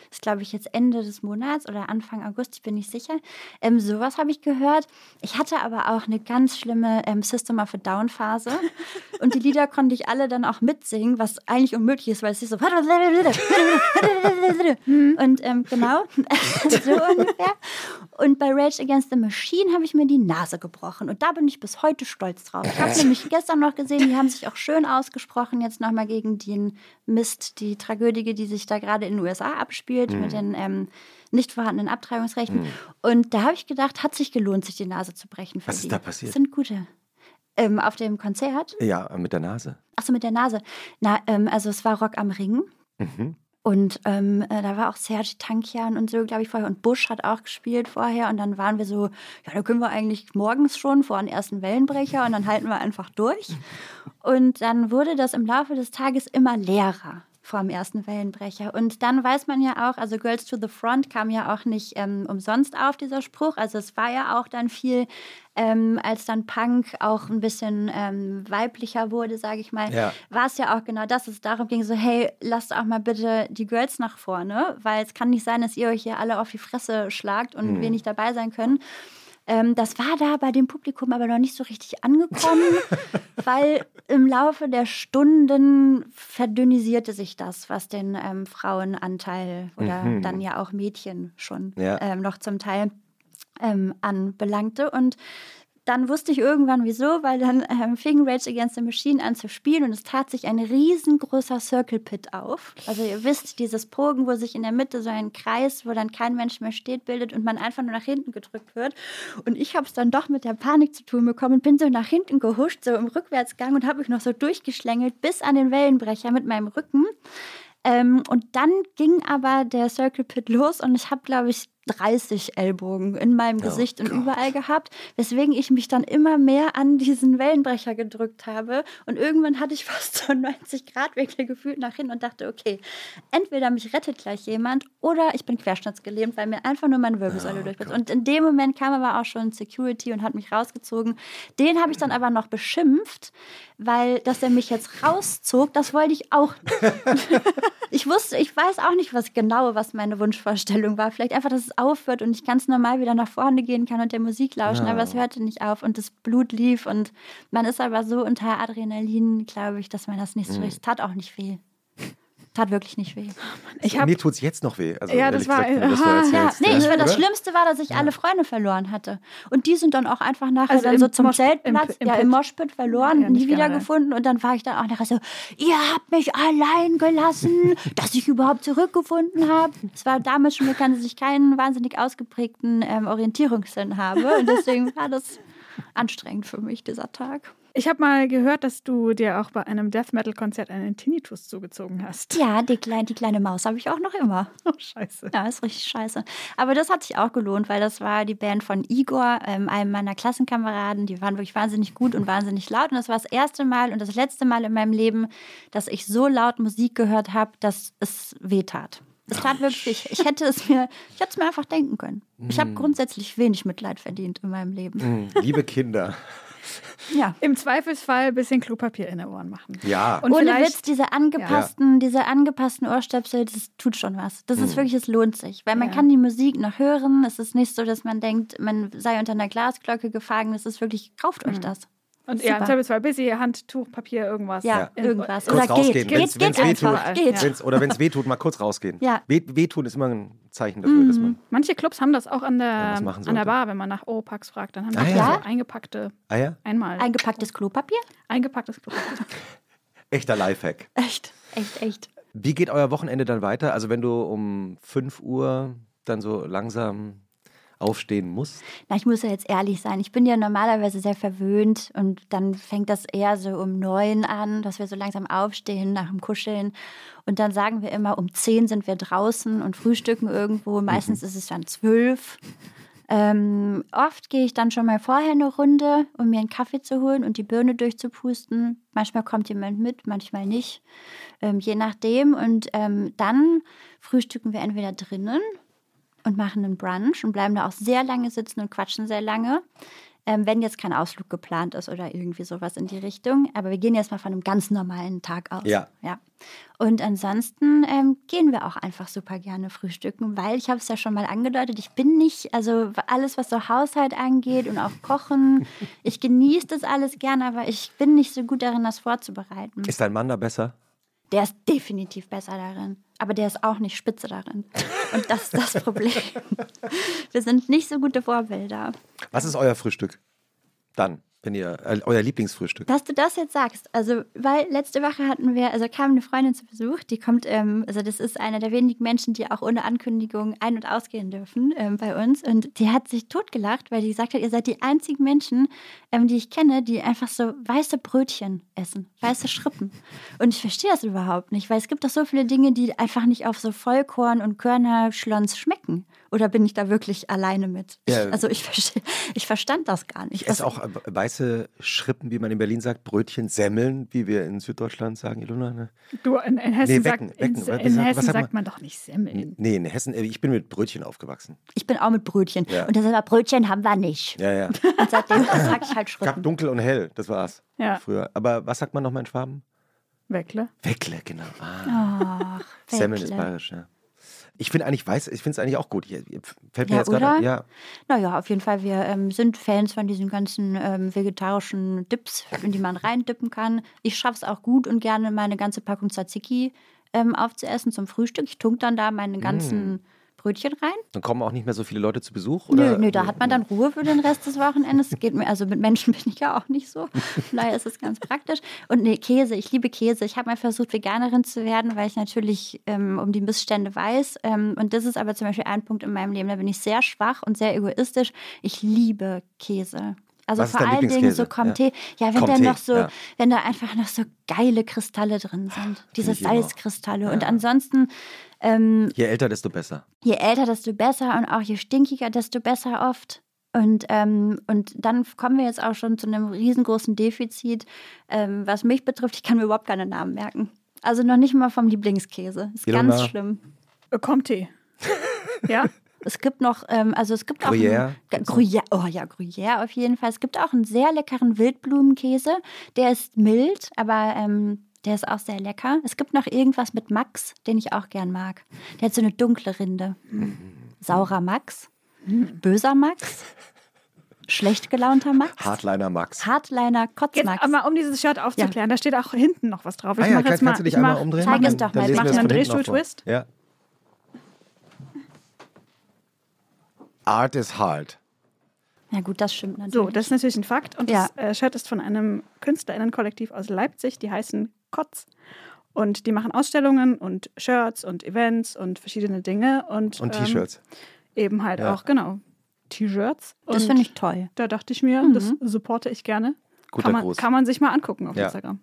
Speaker 3: Das ist, glaube ich, jetzt Ende des Monats oder Anfang August, ich bin nicht sicher. Ähm, sowas habe ich gehört. Ich hatte aber auch eine ganz schlimme ähm, System of a Down Phase. Und die Lieder konnte ich alle dann auch mitsingen, was eigentlich unmöglich ist, weil es ist so. Und ähm, genau, so ungefähr. Und bei Rage Against the Machine habe ich mir die Nase gebrochen. Und da bin ich bis heute stolz drauf. Ich habe nämlich gestern noch gesehen, die haben sich auch schön ausgesprochen, jetzt nochmal gegen den Mist, die Tragödie, die sich da gerade in den USA abspielt, mit den ähm, nicht vorhandenen Abtreibungsrechten. Und da habe ich gedacht, hat sich gelohnt, sich die Nase zu brechen.
Speaker 2: Was ist
Speaker 3: die.
Speaker 2: da passiert?
Speaker 3: Das sind gute. Ähm, auf dem Konzert?
Speaker 2: Ja, mit der Nase.
Speaker 3: Achso, mit der Nase. Na, ähm, also es war Rock am Ring.
Speaker 2: Mhm.
Speaker 3: Und ähm, äh, da war auch Serge Tankian und so, glaube ich, vorher. Und Bush hat auch gespielt vorher. Und dann waren wir so, ja, da können wir eigentlich morgens schon vor den ersten Wellenbrecher und dann halten wir einfach durch. Und dann wurde das im Laufe des Tages immer leerer vor dem ersten Wellenbrecher. Und dann weiß man ja auch, also Girls to the Front kam ja auch nicht ähm, umsonst auf, dieser Spruch. Also es war ja auch dann viel, ähm, als dann Punk auch ein bisschen ähm, weiblicher wurde, sage ich mal,
Speaker 2: Ja.
Speaker 3: war es ja auch genau das, dass es darum ging, so hey, lasst auch mal bitte die Girls nach vorne, weil es kann nicht sein, dass ihr euch hier alle auf die Fresse schlagt und wir nicht dabei sein können. Ähm, das war da bei dem Publikum aber noch nicht so richtig angekommen, weil im Laufe der Stunden verdünnisierte sich das, was den ähm, Frauenanteil oder
Speaker 2: Mhm.
Speaker 3: dann ja auch Mädchen schon
Speaker 2: Ja.
Speaker 3: ähm, noch zum Teil ähm, anbelangte. Und dann wusste ich irgendwann wieso, weil dann ähm, fing Rage Against the Machine an zu spielen und es tat sich ein riesengroßer Circle Pit auf. Also ihr wisst, dieses Bogen, wo sich in der Mitte so ein Kreis, wo dann kein Mensch mehr steht, bildet und man einfach nur nach hinten gedrückt wird. Und ich habe es dann doch mit der Panik zu tun bekommen und bin so nach hinten gehuscht, so im Rückwärtsgang und habe mich noch so durchgeschlängelt bis an den Wellenbrecher mit meinem Rücken. Ähm, und dann ging aber der Circle Pit los und ich habe, glaube ich, 30 Ellbogen in meinem Gesicht und überall gehabt, weswegen ich mich dann immer mehr an diesen Wellenbrecher gedrückt habe. Und irgendwann hatte ich fast so 90-Grad-Winkel gefühlt nach hinten und dachte, okay, entweder mich rettet gleich jemand oder ich bin querschnittsgelähmt, weil mir einfach nur meine Wirbelsäule oh, durchbricht. Und in dem Moment kam aber auch schon Security und hat mich rausgezogen. Den habe ich dann aber noch beschimpft, weil dass er mich jetzt rauszog, das wollte ich auch nicht. ich wusste, ich weiß auch nicht, was genau, was meine Wunschvorstellung war. Vielleicht einfach, dass es aufhört und ich ganz normal wieder nach vorne gehen kann und der Musik lauschen, ja. aber es hörte nicht auf und das Blut lief und man ist aber so unter Adrenalin, glaube ich, dass man das nicht so mhm. Es tat auch nicht weh. Tat wirklich nicht weh.
Speaker 2: Ich hab, Mir tut es jetzt noch weh.
Speaker 1: Also, ja, das war.
Speaker 2: Gesagt,
Speaker 1: das
Speaker 3: war ja, nee, ich, das Schlimmste war, dass ich ja. alle Freunde verloren hatte. Und die sind dann auch einfach nachher also dann so zum Mosch Zeltplatz, im, im ja, im Moschpit verloren, ja, nie wiedergefunden. Und dann war ich dann auch nachher so: Ihr habt mich allein gelassen, dass ich überhaupt zurückgefunden habe. Es war damals schon bekannt, dass ich keinen wahnsinnig ausgeprägten ähm, Orientierungssinn habe. Und deswegen war das anstrengend für mich, dieser Tag.
Speaker 1: Ich habe mal gehört, dass du dir auch bei einem Death Metal Konzert einen Tinnitus zugezogen hast.
Speaker 3: Ja, die, klein, die kleine Maus habe ich auch noch immer.
Speaker 1: Oh, scheiße.
Speaker 3: Ja, ist richtig scheiße. Aber das hat sich auch gelohnt, weil das war die Band von Igor, ähm, einem meiner Klassenkameraden. Die waren wirklich wahnsinnig gut und wahnsinnig laut. Und das war das erste Mal und das letzte Mal in meinem Leben, dass ich so laut Musik gehört habe, dass es wehtat. Es tat wirklich, ich hätte es mir, ich hätte es mir einfach denken können. Ich habe mm. grundsätzlich wenig Mitleid verdient in meinem Leben.
Speaker 2: Mm, liebe Kinder.
Speaker 1: Ja. Im Zweifelsfall ein bisschen Klopapier in den Ohren machen.
Speaker 2: Ja.
Speaker 3: Und Ohne Witz, diese angepassten, ja. diese angepassten Ohrstöpsel, das tut schon was. Das ist mhm. wirklich, es lohnt sich. Weil man ja. kann die Musik noch hören. Es ist nicht so, dass man denkt, man sei unter einer Glasglocke gefangen. Es ist wirklich, kauft mhm. euch das.
Speaker 1: Und Super. ja, im Zweifelsfall Busy, Handtuch, Papier, irgendwas.
Speaker 3: Ja, ja. irgendwas.
Speaker 2: Kurz oder rausgehen. geht, wenn's, geht, wenn's geht einfach. Geht. Wenn's, oder wenn es weh tut, mal kurz rausgehen.
Speaker 3: Ja.
Speaker 2: Weh, wehtun ist immer ein Zeichen dafür, mhm. dass man...
Speaker 1: Manche Clubs haben das auch an der, an der Bar, wenn man nach Oropax fragt. Dann haben ah, die ja? so eingepackte...
Speaker 2: Ah, ja?
Speaker 1: Einmal.
Speaker 3: Eingepacktes Klopapier?
Speaker 1: Eingepacktes Klopapier.
Speaker 2: Echter Lifehack.
Speaker 3: Echt, echt, echt.
Speaker 2: Wie geht euer Wochenende dann weiter? Also wenn du um 5 Uhr dann so langsam aufstehen musst?
Speaker 3: Na, ich muss ja jetzt ehrlich sein. Ich bin ja normalerweise sehr verwöhnt und dann fängt das eher so um neun an, dass wir so langsam aufstehen nach dem Kuscheln. Und dann sagen wir immer, um zehn sind wir draußen und frühstücken irgendwo. Meistens mhm. ist es dann zwölf. Ähm, oft gehe ich dann schon mal vorher eine Runde, um mir einen Kaffee zu holen und die Birne durchzupusten. Manchmal kommt jemand mit, manchmal nicht, ähm, je nachdem. Und ähm, dann frühstücken wir entweder drinnen und machen einen Brunch und bleiben da auch sehr lange sitzen und quatschen sehr lange. Ähm, wenn jetzt kein Ausflug geplant ist oder irgendwie sowas in die Richtung. Aber wir gehen jetzt mal von einem ganz normalen Tag aus.
Speaker 2: Ja.
Speaker 3: ja. Und ansonsten ähm, gehen wir auch einfach super gerne frühstücken, weil ich habe es ja schon mal angedeutet, ich bin nicht, also alles, was so Haushalt angeht und auch Kochen, ich genieße das alles gerne, aber ich bin nicht so gut darin, das vorzubereiten.
Speaker 2: Ist dein Mann da besser?
Speaker 3: Der ist definitiv besser darin. Aber der ist auch nicht spitze darin. Und das ist das Problem. Wir sind nicht so gute Vorbilder.
Speaker 2: Was ist euer Frühstück? Dann wenn ihr äh, euer Lieblingsfrühstück?
Speaker 3: Dass du das jetzt sagst, also weil letzte Woche hatten wir, also kam eine Freundin zu Besuch, die kommt, ähm, also das ist einer der wenigen Menschen, die auch ohne Ankündigung ein- und ausgehen dürfen ähm, bei uns und die hat sich totgelacht, weil die gesagt hat, ihr seid die einzigen Menschen, ähm, die ich kenne, die einfach so weiße Brötchen essen, weiße Schrippen. Und ich verstehe das überhaupt nicht, weil es gibt doch so viele Dinge, die einfach nicht auf so Vollkorn und Körnerschlons schmecken. Oder bin ich da wirklich alleine mit? Ja. Ich, also ich, ich verstand das gar nicht.
Speaker 2: Ich esse auch weiße Schrippen, wie man in Berlin sagt, Brötchen, Semmeln, wie wir in Süddeutschland sagen, Ilona. Ne?
Speaker 1: Du, in, in Hessen, nee, Wecken, sagt, Wecken. in, in sagt, Hessen sagt man doch nicht Semmeln.
Speaker 2: Nee, in Hessen, äh, ich bin mit Brötchen aufgewachsen.
Speaker 3: Ich bin auch mit Brötchen. Ja. Und das aber Brötchen haben wir nicht.
Speaker 2: Ja, ja.
Speaker 3: Und seitdem sage ich halt Schrippen.
Speaker 2: Gab dunkel und hell, das war's.
Speaker 1: Ja.
Speaker 2: Früher. Aber was sagt man nochmal in Schwaben?
Speaker 1: Weckle.
Speaker 2: Weckle, genau. Ah.
Speaker 3: Ach,
Speaker 2: Semmeln ist bayerisch, ja. Ich finde eigentlich weiß, ich finde es eigentlich auch gut. Fällt mir ja, jetzt gerade ja.
Speaker 3: Naja, auf jeden Fall, wir ähm, sind Fans von diesen ganzen ähm, vegetarischen Dips, in die man reindippen kann. Ich schaffe es auch gut und gerne meine ganze Packung Tzatziki ähm, aufzuessen zum Frühstück. Ich tunk dann da meine ganzen mm. Brötchen rein.
Speaker 2: Dann kommen auch nicht mehr so viele Leute zu Besuch? Oder?
Speaker 3: Nö, nö, da hat man dann Ruhe für den Rest des Wochenendes. Geht mir, also mit Menschen bin ich ja auch nicht so. Daher ist es ganz praktisch. Und nee, Käse, ich liebe Käse. Ich habe mal versucht, Veganerin zu werden, weil ich natürlich ähm, um die Missstände weiß. Ähm, und das ist aber zum Beispiel ein Punkt in meinem Leben, da bin ich sehr schwach und sehr egoistisch. Ich liebe Käse. Also
Speaker 2: Was
Speaker 3: vor allen Dingen so? Comté. Ja, wenn da
Speaker 2: Comté,
Speaker 3: noch so,
Speaker 2: ja.
Speaker 3: wenn da einfach noch so geile Kristalle drin sind. Diese. Salzkristalle. Und ansonsten, ähm,
Speaker 2: Je älter, desto besser.
Speaker 3: je älter, desto besser und auch je stinkiger, desto besser oft. Und, ähm, und dann kommen wir jetzt auch schon zu einem riesengroßen Defizit, ähm, was mich betrifft. Ich kann mir überhaupt keine Namen merken. Also noch nicht mal vom Lieblingskäse. Ist
Speaker 2: Ilona?
Speaker 3: ganz schlimm.
Speaker 1: Äh, Comté. ja?
Speaker 3: Es gibt noch, ähm, also es gibt
Speaker 2: Gruyère?
Speaker 3: auch einen, Gruyère, oh ja, Gruyère auf jeden Fall. Es gibt auch einen sehr leckeren Wildblumenkäse. Der ist mild, aber ähm, der ist auch sehr lecker. Es gibt noch irgendwas mit Max, den ich auch gern mag. Der hat so eine dunkle Rinde. Saurer Max, böser Max, schlecht gelaunter Max,
Speaker 2: Hardliner Max.
Speaker 3: Hardliner
Speaker 1: Jetzt
Speaker 3: Kotzmax.
Speaker 1: aber, um dieses Shirt aufzuklären, da steht auch hinten noch was drauf. Ich
Speaker 2: Ah ja,
Speaker 1: mach
Speaker 2: kannst,
Speaker 1: jetzt mal,
Speaker 2: kannst du dich
Speaker 1: ich
Speaker 2: einmal
Speaker 1: mach,
Speaker 2: umdrehen?
Speaker 3: Zeig es doch mal. Ich
Speaker 2: wir
Speaker 3: mach
Speaker 2: es
Speaker 1: einen Drehstuhl-Twist.
Speaker 2: Ja. Art is hard.
Speaker 3: Ja gut, das stimmt natürlich.
Speaker 1: So, das ist natürlich ein Fakt. Und
Speaker 3: Ja.
Speaker 1: das äh, Shirt ist von einem KünstlerInnenkollektiv aus Leipzig, die heißen Kotz. Und die machen Ausstellungen und Shirts und Events und verschiedene Dinge. Und,
Speaker 2: Und
Speaker 1: ähm,
Speaker 2: T-Shirts.
Speaker 1: Eben halt
Speaker 2: Ja.
Speaker 1: auch, genau. T-Shirts.
Speaker 3: das finde ich toll.
Speaker 1: Da dachte ich mir, das supporte ich gerne.
Speaker 2: Guter
Speaker 1: kann, man,
Speaker 2: Gruß.
Speaker 1: kann man sich mal angucken auf
Speaker 2: Ja.
Speaker 1: Instagram.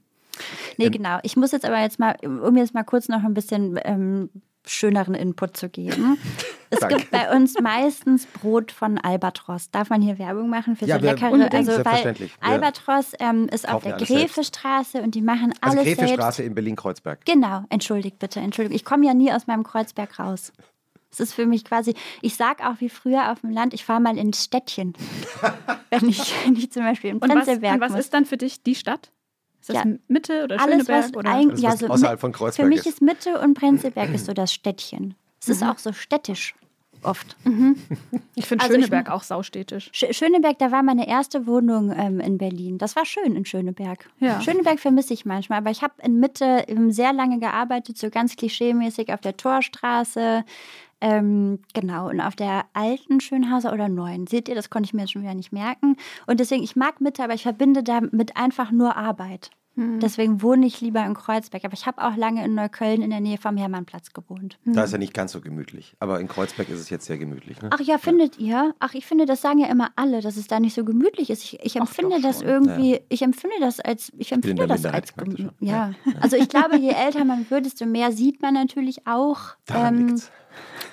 Speaker 3: Nee, genau. Ich muss jetzt aber jetzt mal, um jetzt mal kurz noch ein bisschen ähm, schöneren Input zu geben. Es
Speaker 2: Danke.
Speaker 3: gibt bei uns meistens Brot von Albatros. Darf man hier Werbung machen für
Speaker 2: Ja,
Speaker 3: so leckere?
Speaker 1: unbedingt.
Speaker 3: Also weil Albatros ähm, ist auf der. Grefestraße und die machen
Speaker 2: Also
Speaker 3: alles
Speaker 2: Grefestraße
Speaker 3: selbst.
Speaker 2: in Berlin-Kreuzberg.
Speaker 3: Genau, entschuldigt bitte, entschuldigt. Ich komme ja nie aus meinem Kreuzberg raus. Es ist für mich quasi, ich sag auch wie früher auf dem Land, ich fahre mal ins Städtchen. wenn, ich, wenn ich zum Beispiel in
Speaker 1: Und was,
Speaker 3: Prenzlberg
Speaker 1: und was ist dann für dich die Stadt? Ist das
Speaker 3: Ja.
Speaker 1: Mitte oder
Speaker 3: Alles,
Speaker 1: Schöneberg?
Speaker 3: was
Speaker 1: oder?
Speaker 3: ein,
Speaker 2: Alles,
Speaker 3: ja,
Speaker 2: was
Speaker 3: so
Speaker 2: außerhalb von Kreuzberg
Speaker 3: Für mich
Speaker 2: ist.
Speaker 3: Mitte und Prenzlberg ist so das Städtchen. Es ist auch so städtisch oft.
Speaker 1: ich finde
Speaker 3: also ich
Speaker 1: Schöneberg
Speaker 3: mu-
Speaker 1: auch saustädtisch.
Speaker 3: Sch Schöneberg, da war meine erste Wohnung ähm, in Berlin. Das war schön in Schöneberg.
Speaker 1: Ja.
Speaker 3: Schöneberg vermisse ich manchmal, aber ich habe in Mitte ähm, sehr lange gearbeitet, so ganz klischeemäßig auf der Torstraße. Ähm, genau, und auf der alten Schönhauser oder neuen. Seht ihr, das konnte ich mir jetzt schon wieder nicht merken. Und deswegen, ich mag Mitte, aber ich verbinde damit einfach nur Arbeit. Deswegen wohne ich lieber in Kreuzberg. Aber ich habe auch lange in Neukölln in der Nähe vom Hermannplatz gewohnt.
Speaker 2: Da ist ja nicht ganz so gemütlich. Aber in Kreuzberg ist es jetzt sehr gemütlich. Ne?
Speaker 3: Ach ja, findet ihr? Ach, ich finde, das sagen ja immer alle, dass es da nicht so gemütlich ist. Ich, ich empfinde
Speaker 1: doch
Speaker 3: das irgendwie, ich empfinde das als, ich
Speaker 2: in
Speaker 3: empfinde
Speaker 2: der
Speaker 3: das als,
Speaker 2: schon.
Speaker 3: ja. Also ich glaube, je älter man wird, desto mehr sieht man natürlich auch
Speaker 2: Daran
Speaker 3: ähm,
Speaker 2: liegt's.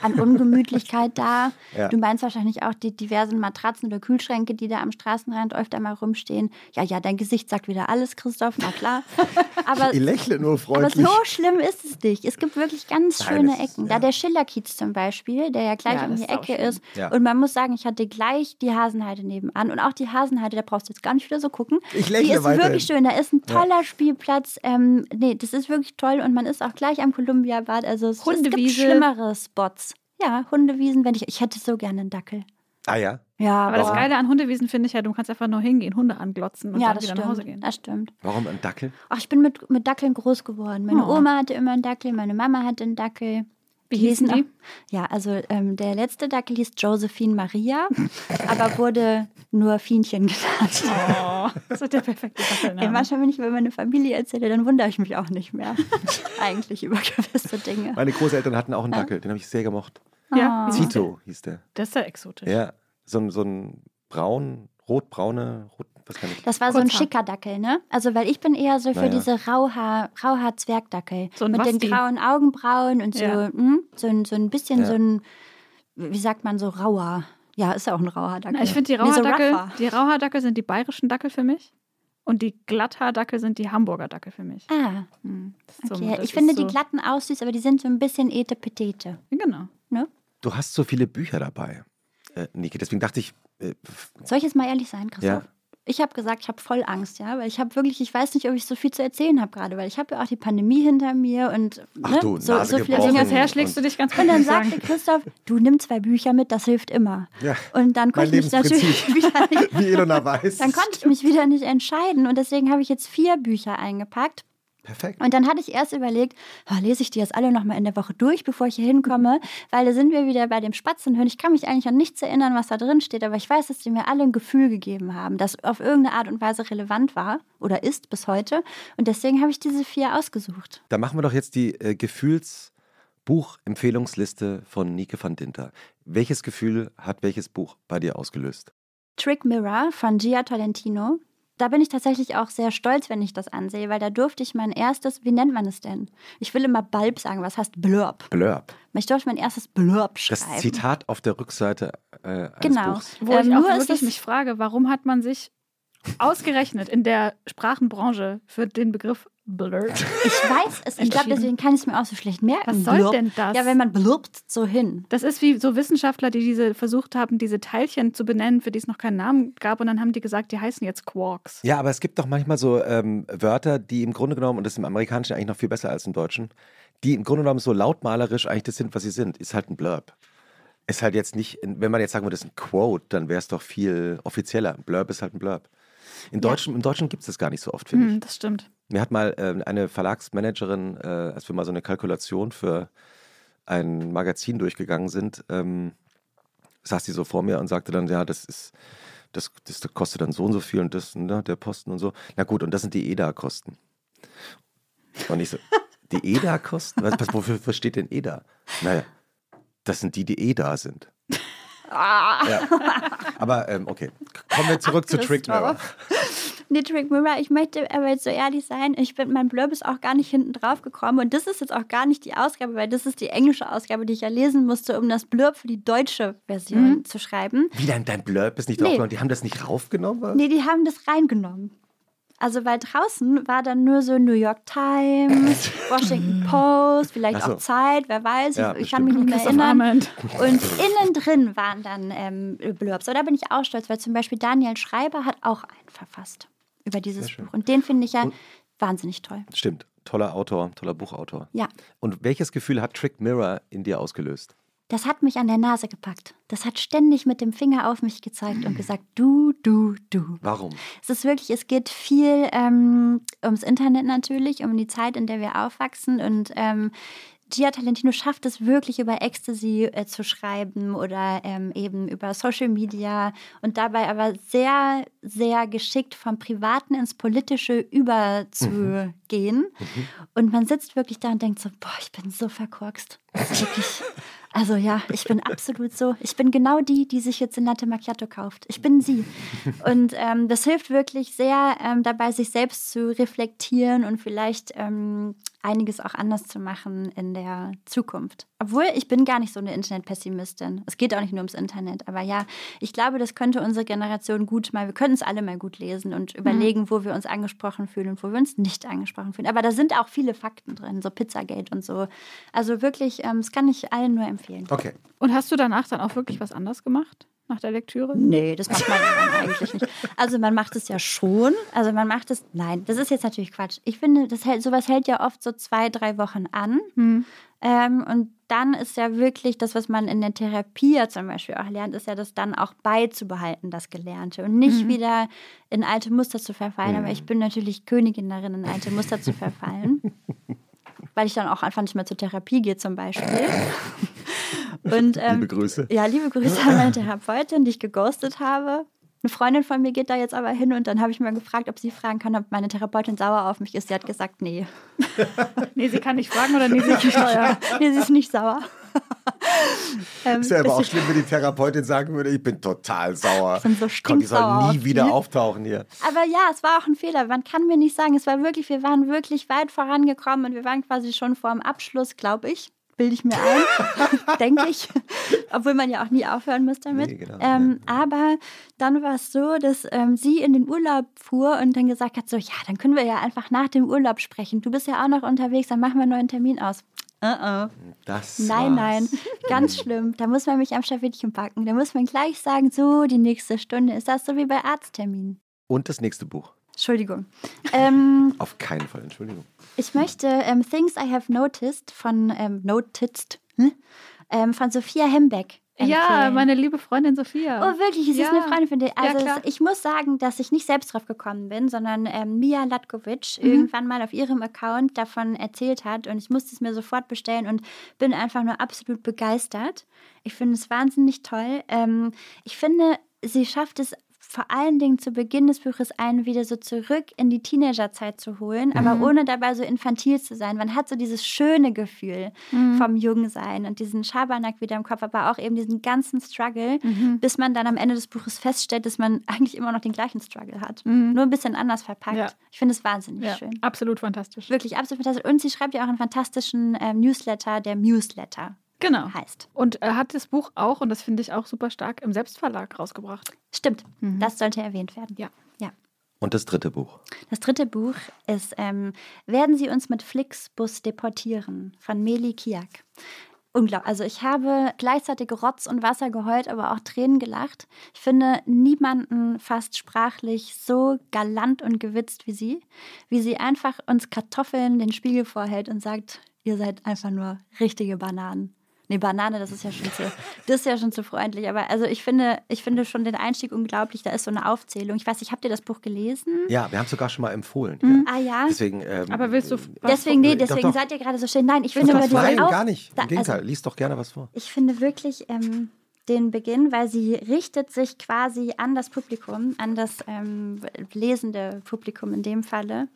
Speaker 3: An Ungemütlichkeit da.
Speaker 2: Ja.
Speaker 3: Du meinst wahrscheinlich auch die diversen Matratzen oder Kühlschränke, die da am Straßenrand öfter mal rumstehen. Ja, ja, dein Gesicht sagt wieder alles, Christoph, na klar. Aber
Speaker 2: Ich lächle nur
Speaker 3: aber
Speaker 2: freundlich.
Speaker 3: so schlimm ist es nicht. Es gibt wirklich ganz
Speaker 2: Nein,
Speaker 3: schöne
Speaker 2: es ist-
Speaker 3: Ecken.
Speaker 2: ja.
Speaker 3: Da der Schillerkiez zum Beispiel, der ja gleich
Speaker 1: Ja,
Speaker 3: um die
Speaker 1: ist
Speaker 3: Ecke ist.
Speaker 2: Ja.
Speaker 3: Und man muss sagen, ich hatte gleich die Hasenheide nebenan. Und auch die Hasenheide, da brauchst du jetzt gar nicht wieder so gucken.
Speaker 2: Ich lächle
Speaker 3: Die ist
Speaker 2: weiterhin.
Speaker 3: wirklich schön. Da ist ein toller Spielplatz. Ähm, nee, das ist wirklich toll. Und man ist auch gleich am Columbia-Bad. Also es, es gibt schlimmere Spots. Ja, Hundewiesen, wenn ich. Ich hätte so gerne einen Dackel.
Speaker 2: Ah ja?
Speaker 3: Ja,
Speaker 1: Aber das
Speaker 3: boah.
Speaker 1: Geile an Hundewiesen finde ich ja, du kannst einfach nur hingehen, Hunde anglotzen und
Speaker 3: ja,
Speaker 1: dann
Speaker 3: das
Speaker 1: wieder
Speaker 3: stimmt.
Speaker 1: nach Hause gehen.
Speaker 3: Das stimmt.
Speaker 2: Warum ein Dackel?
Speaker 3: Ach, ich bin mit, mit Dackeln groß geworden. Meine
Speaker 1: Oh.
Speaker 3: Oma hatte immer einen Dackel, meine Mama hatte einen Dackel.
Speaker 1: Wie hießen die?
Speaker 3: Ja, also ähm, der letzte Dackel hieß Josephine Maria, aber wurde nur Fienchen genannt.
Speaker 1: Oh, das ist der perfekte
Speaker 3: Ey,
Speaker 1: Dackelname.
Speaker 3: manchmal, wenn ich über meine Familie erzähle, dann wundere ich mich auch nicht mehr. Eigentlich über gewisse Dinge.
Speaker 2: Meine Großeltern hatten auch einen Dackel, den habe ich sehr gemocht.
Speaker 1: Ja, der?
Speaker 2: Tito hieß der.
Speaker 1: Das ist ja exotisch.
Speaker 2: Ja, so ein, so ein braun, rotbraune, rot, was kann ich?
Speaker 3: Das war so ein
Speaker 1: Kurzhaar.
Speaker 3: schicker Dackel, ne? Also, weil ich bin eher so für
Speaker 2: Naja.
Speaker 3: diese Rauhaar, Rauhaar-Zwergdackel.
Speaker 1: So ein
Speaker 3: Mit den
Speaker 1: Wasti.
Speaker 3: grauen Augenbrauen und so,
Speaker 1: Ja.
Speaker 3: hm, so, ein, so ein bisschen
Speaker 2: Ja.
Speaker 3: so ein, wie sagt man, so rauer. Ja, ist ja auch ein rauer Dackel.
Speaker 1: Na, ich finde, die
Speaker 3: Nee, so
Speaker 1: Rauhaardackel die Rauhaardackel sind die bayerischen Dackel für mich. Und die Glatthaardackel sind die Hamburger Dackel für mich.
Speaker 3: Ah,
Speaker 1: Hm, das ist so-
Speaker 3: okay.
Speaker 1: das
Speaker 3: ich finde
Speaker 1: ist
Speaker 3: die
Speaker 1: so,
Speaker 3: glatten auch süß, aber die sind so ein bisschen etepetete.
Speaker 1: Genau.
Speaker 3: Ne?
Speaker 2: Du hast so viele Bücher dabei, äh, Niki. Deswegen dachte ich, äh,
Speaker 3: Soll ich jetzt mal ehrlich sein, Christoph?
Speaker 2: Ja.
Speaker 3: Ich habe gesagt, ich habe voll Angst, ja, weil ich habe wirklich, ich weiß nicht, ob ich so viel zu erzählen habe gerade, weil ich habe ja auch die Pandemie hinter mir und
Speaker 2: Ach
Speaker 3: ne,
Speaker 2: du,
Speaker 3: so,
Speaker 2: Nase
Speaker 3: so viele. Dinge.
Speaker 1: Her schlägst du dich ganz
Speaker 3: Und dann sagte. Christoph, du nimm zwei Bücher mit, das hilft immer.
Speaker 2: Ja,
Speaker 3: Und dann konnte ich mich natürlich wieder nicht,
Speaker 2: wie Elona weiß.
Speaker 3: dann konnte ich mich wieder nicht entscheiden und deswegen habe ich jetzt vier Bücher eingepackt.
Speaker 2: Perfekt.
Speaker 3: Und dann hatte ich erst überlegt, ah, lese ich die jetzt alle nochmal in der Woche durch, bevor ich hier hinkomme, weil da sind wir wieder bei dem Spatzenhirn. Ich kann mich eigentlich an nichts erinnern, was da drin steht, aber ich weiß, dass die mir alle ein Gefühl gegeben haben, das auf irgendeine Art und Weise relevant war oder ist bis heute. Und deswegen habe ich diese vier ausgesucht.
Speaker 2: Da machen wir doch jetzt die äh, Gefühlsbuch-Empfehlungsliste von Nike van Dinter. Welches Gefühl hat welches Buch bei dir ausgelöst?
Speaker 3: Trick Mirror von Gia Tolentino. Da bin ich tatsächlich auch sehr stolz, wenn ich das ansehe, weil da durfte ich mein erstes, wie nennt man es denn? Ich will immer Balb sagen, was heißt Blurb?
Speaker 2: Blurb.
Speaker 3: Ich durfte mein erstes Blurb schreiben.
Speaker 2: Das Zitat auf der Rückseite äh, eines
Speaker 3: Genau.
Speaker 2: Buchs.
Speaker 1: Wo
Speaker 3: Ähm,
Speaker 1: ich auch wirklich mich frage, warum hat man sich ausgerechnet in der Sprachenbranche für den Begriff Blurb
Speaker 3: Ich weiß es. Ich glaube, deswegen kann ich es mir auch so schlecht merken.
Speaker 1: Was soll
Speaker 3: Blurb.
Speaker 1: denn das?
Speaker 3: Ja, wenn man blurbt so hin.
Speaker 1: Das ist wie so Wissenschaftler, die diese versucht haben, diese Teilchen zu benennen, für die es noch keinen Namen gab. Und dann haben die gesagt, die heißen jetzt Quarks.
Speaker 2: Ja, aber es gibt doch manchmal so ähm, Wörter, die im Grunde genommen, und das ist im Amerikanischen eigentlich noch viel besser als im Deutschen, die im Grunde genommen so lautmalerisch eigentlich das sind, was sie sind. Ist halt ein Blurb. Ist halt jetzt nicht, wenn man jetzt sagen würde, das ist ein Quote, dann wäre es doch viel offizieller. Ein Blurb ist halt ein Blurb. In Deutschen, Im Deutschen gibt es das gar nicht so oft, finde ich.
Speaker 1: Hm, das stimmt.
Speaker 2: Mir hat mal ähm, eine Verlagsmanagerin, äh, als wir mal so eine Kalkulation für ein Magazin durchgegangen sind, ähm, saß die so vor mir und sagte dann, ja, das ist, das, das kostet dann so und so viel und das, ne, der Posten und so. Na gut, und das sind die EDA-Kosten. Und ich so, die EDA-Kosten? Was, was, wofür steht denn EDA? Naja, das sind die, die eh da sind. Ja. Aber ähm, okay, kommen wir zurück zu Trick Mirror.
Speaker 3: Nee, Trick Mirror, ich möchte aber jetzt so ehrlich sein, ich bin, mein Blurb ist auch gar nicht hinten drauf gekommen und das ist jetzt auch gar nicht die Ausgabe, weil das ist die englische Ausgabe, die ich ja lesen musste, um das Blurb für die deutsche Version zu schreiben.
Speaker 2: Wie dein, dein Blurb ist nicht
Speaker 3: Nee.
Speaker 2: draufgenommen? Die haben das nicht raufgenommen? was?
Speaker 3: Nee, die haben das reingenommen. Also weil draußen war dann nur so New York Times, Washington Post, vielleicht
Speaker 2: so.
Speaker 3: auch Zeit, wer weiß,
Speaker 2: Ja,
Speaker 3: ich, ich kann mich nicht mehr erinnern. Und innen drin waren dann ähm, Blurbs. Und da bin ich auch stolz, weil zum Beispiel Daniel Schreiber hat auch einen verfasst über dieses. Buch. Und den finde ich ja
Speaker 2: Und-
Speaker 3: wahnsinnig toll.
Speaker 2: Stimmt, toller Autor, toller Buchautor.
Speaker 3: Ja,
Speaker 2: Und welches Gefühl hat Trick Mirror in dir ausgelöst?
Speaker 3: Das hat mich an der Nase gepackt. Das hat ständig mit dem Finger auf mich gezeigt und gesagt, du, du, du.
Speaker 2: Warum?
Speaker 3: Es ist wirklich, es geht viel ähm, ums Internet natürlich, um die Zeit, in der wir aufwachsen. Und ähm, Gia Talentino schafft es wirklich über Ecstasy äh, zu schreiben oder ähm, eben über Social Media und dabei aber sehr, sehr geschickt vom Privaten ins Politische überzugehen. Und man sitzt wirklich da und denkt so, boah, ich bin so verkorkst. Das ist wirklich, also ja, ich bin absolut so. Ich bin genau die, die sich jetzt in Latte Macchiato kauft. Ich bin sie. Und ähm, das hilft wirklich sehr ähm, dabei, sich selbst zu reflektieren und vielleicht ähm, einiges auch anders zu machen in der Zukunft. Obwohl ich bin gar nicht so eine Internetpessimistin. Es geht auch nicht nur ums Internet. Aber ja, ich glaube, das könnte unsere Generation gut mal, wir können es alle mal gut lesen und überlegen, wo wir uns angesprochen fühlen und wo wir uns nicht angesprochen fühlen. Aber da sind auch viele Fakten drin, so Pizzagate und so. Also wirklich, ähm, das kann ich allen nur empfehlen.
Speaker 2: Okay.
Speaker 1: Und hast du danach dann auch wirklich was anders gemacht? Nach der Lektüre?
Speaker 3: Nee, das macht man eigentlich nicht. Also man macht es ja schon. Also man macht es, nein, das ist jetzt natürlich Quatsch. Ich finde, das hält, sowas hält ja oft so zwei, drei Wochen an.
Speaker 1: Hm.
Speaker 3: Ähm, und dann ist ja wirklich das, was man in der Therapie ja zum Beispiel auch lernt, ist ja das dann auch beizubehalten, das Gelernte. Und nicht wieder in alte Muster zu verfallen. Aber ich bin natürlich Königin darin, in alte Muster zu verfallen. weil ich dann auch einfach nicht mehr zur Therapie gehe zum Beispiel. Und, ähm,
Speaker 2: Liebe Grüße.
Speaker 3: ja, liebe Grüße an meine Therapeutin, die ich geghostet habe. Eine Freundin von mir geht da jetzt aber hin und dann habe ich mal gefragt, ob sie fragen kann, ob meine Therapeutin sauer auf mich ist. Sie hat gesagt, nee.
Speaker 1: Nee, sie kann nicht fragen oder nee, sie nicht steuern.
Speaker 3: nee, sie ist nicht sauer. ähm,
Speaker 2: Ist ja aber auch schlimm, wenn die Therapeutin sagen würde, ich bin total sauer.
Speaker 3: Ich bin so
Speaker 2: Gott, die soll nie wieder auftauchen hier.
Speaker 3: Aber ja, es war auch ein Fehler. Man kann mir nicht sagen, es war wirklich, wir waren wirklich weit vorangekommen und wir waren quasi schon vor dem Abschluss, glaube ich. Bilde ich mir ein, denke ich. Obwohl man ja auch nie aufhören muss damit.
Speaker 2: Nee, genau,
Speaker 3: ähm, Aber dann war es so, dass ähm, sie in den Urlaub fuhr und dann gesagt hat: So, ja, dann können wir ja einfach nach dem Urlaub sprechen. Du bist ja auch noch unterwegs, dann machen wir einen neuen Termin aus. Uh -uh.
Speaker 2: Das
Speaker 3: Nein,
Speaker 2: war's.
Speaker 3: nein, ganz schlimm. Da muss man mich am Schaffittchen packen. Da muss man gleich sagen: So, die nächste Stunde ist das so wie bei Arztterminen.
Speaker 2: Und das nächste Buch.
Speaker 3: Entschuldigung. Ähm,
Speaker 2: Auf keinen Fall, Entschuldigung.
Speaker 3: Ich möchte ähm, Things I Have Noticed von ähm, Noticed hm? ähm, von Sophia Hembeck.
Speaker 1: Ja,
Speaker 3: empfehlen.
Speaker 1: meine liebe Freundin Sophia.
Speaker 3: Oh, wirklich? Es
Speaker 1: Ja.
Speaker 3: ist eine Freundin von dir.
Speaker 1: Ja,
Speaker 3: Also, es- ich muss sagen, dass ich nicht selbst drauf gekommen bin, sondern ähm, Mia Latkovic
Speaker 1: Mhm.
Speaker 3: irgendwann mal auf ihrem Account davon erzählt hat. Und ich musste es mir sofort bestellen und bin einfach nur absolut begeistert. Ich finde es wahnsinnig toll. Ähm, ich finde, sie schafft es vor allen Dingen zu Beginn des Buches einen wieder so zurück in die Teenagerzeit zu holen, aber
Speaker 1: Mhm.
Speaker 3: ohne dabei so infantil zu sein. Man hat so dieses schöne Gefühl
Speaker 1: Mhm.
Speaker 3: vom Jungsein und diesen Schabernack wieder im Kopf, aber auch eben diesen ganzen Struggle,
Speaker 1: Mhm.
Speaker 3: bis man dann am Ende des Buches feststellt, dass man eigentlich immer noch den gleichen Struggle hat. Nur ein bisschen anders verpackt.
Speaker 1: Mhm. Ja.
Speaker 3: Ich finde es wahnsinnig
Speaker 1: Ja,
Speaker 3: schön.
Speaker 1: absolut fantastisch.
Speaker 3: Wirklich absolut fantastisch. Und sie schreibt ja auch einen fantastischen ähm, Newsletter, der Newsletter
Speaker 1: Genau.
Speaker 3: heißt.
Speaker 1: Und er hat das Buch auch, und das finde ich auch super stark, im Selbstverlag rausgebracht.
Speaker 3: Stimmt, das sollte erwähnt werden.
Speaker 1: Ja.
Speaker 3: ja.
Speaker 2: Und das dritte Buch.
Speaker 3: Das dritte Buch ist ähm, Werden Sie uns mit Flixbus deportieren von Meli Kiak. Unglaublich. Also ich habe gleichzeitig Rotz und Wasser geheult, aber auch Tränen gelacht. Ich finde niemanden fast sprachlich so galant und gewitzt wie sie, wie sie einfach uns Kartoffeln den Spiegel vorhält und sagt, ihr seid einfach nur richtige Bananen. Nee, Banane, das ist ja schon zu, das ist ja schon zu freundlich. Aber also ich finde, ich finde schon den Einstieg unglaublich. Da ist so eine Aufzählung. Ich weiß nicht, habt ihr das Buch gelesen?
Speaker 2: Ja, wir haben es sogar schon mal empfohlen.
Speaker 3: Ah ja.
Speaker 2: Deswegen, ähm,
Speaker 1: Aber willst du was
Speaker 3: Deswegen, nee,
Speaker 2: Doch,
Speaker 3: deswegen
Speaker 2: doch.
Speaker 3: seid ihr gerade so schön. Nein, ich
Speaker 2: Doch,
Speaker 3: finde
Speaker 2: doch,
Speaker 3: aber diese
Speaker 2: nein, gar nicht.
Speaker 3: Da,
Speaker 2: Im Gegenteil,
Speaker 3: also,
Speaker 2: lies doch gerne was vor.
Speaker 3: ich finde wirklich ähm, den Beginn, weil sie richtet sich quasi an das Publikum, an das ähm, lesende Publikum in dem Falle.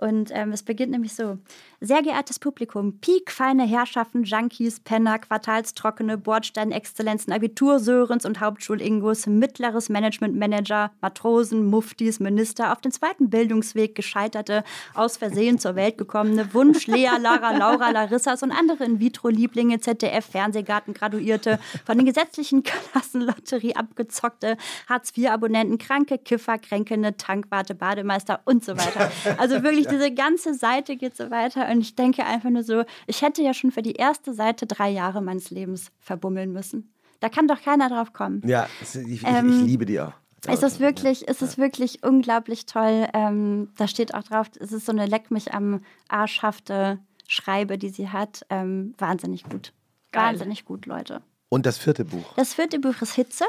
Speaker 3: Und ähm, es beginnt nämlich so. Sehr geehrtes Publikum, piekfeine Herrschaften, Junkies, Penner, Quartalstrockene, Bordsteinexzellenzen, Abitursörens und Hauptschulingos, mittleres Management-Manager, Matrosen, Muftis, Minister, auf den zweiten Bildungsweg gescheiterte, aus Versehen zur Welt gekommene, Wunsch, Lea, Lara, Laura, Larissas und andere In-vitro-Lieblinge, ZDF-Fernsehgarten graduierte, von den gesetzlichen Klassenlotterie abgezockte, Hartz-IV-Abonnenten, kranke Kiffer, kränkelnde Tankwarte, Bademeister und so weiter. Also wirklich, diese ganze Seite geht so weiter und ich denke einfach nur so, ich hätte ja schon für die erste Seite drei Jahre meines Lebens verbummeln müssen. Da kann doch keiner drauf kommen.
Speaker 2: Ja, ich, ich,
Speaker 3: Ähm,
Speaker 2: ich liebe die auch.
Speaker 3: Es ist wirklich, es ist wirklich unglaublich toll. Ähm, da steht auch drauf, es ist so eine Leck mich am Arschhafte Schreibe, die sie hat. Ähm, wahnsinnig gut.
Speaker 1: Geil.
Speaker 3: Wahnsinnig gut, Leute.
Speaker 2: Und das vierte Buch.
Speaker 3: Das vierte Buch ist Hitze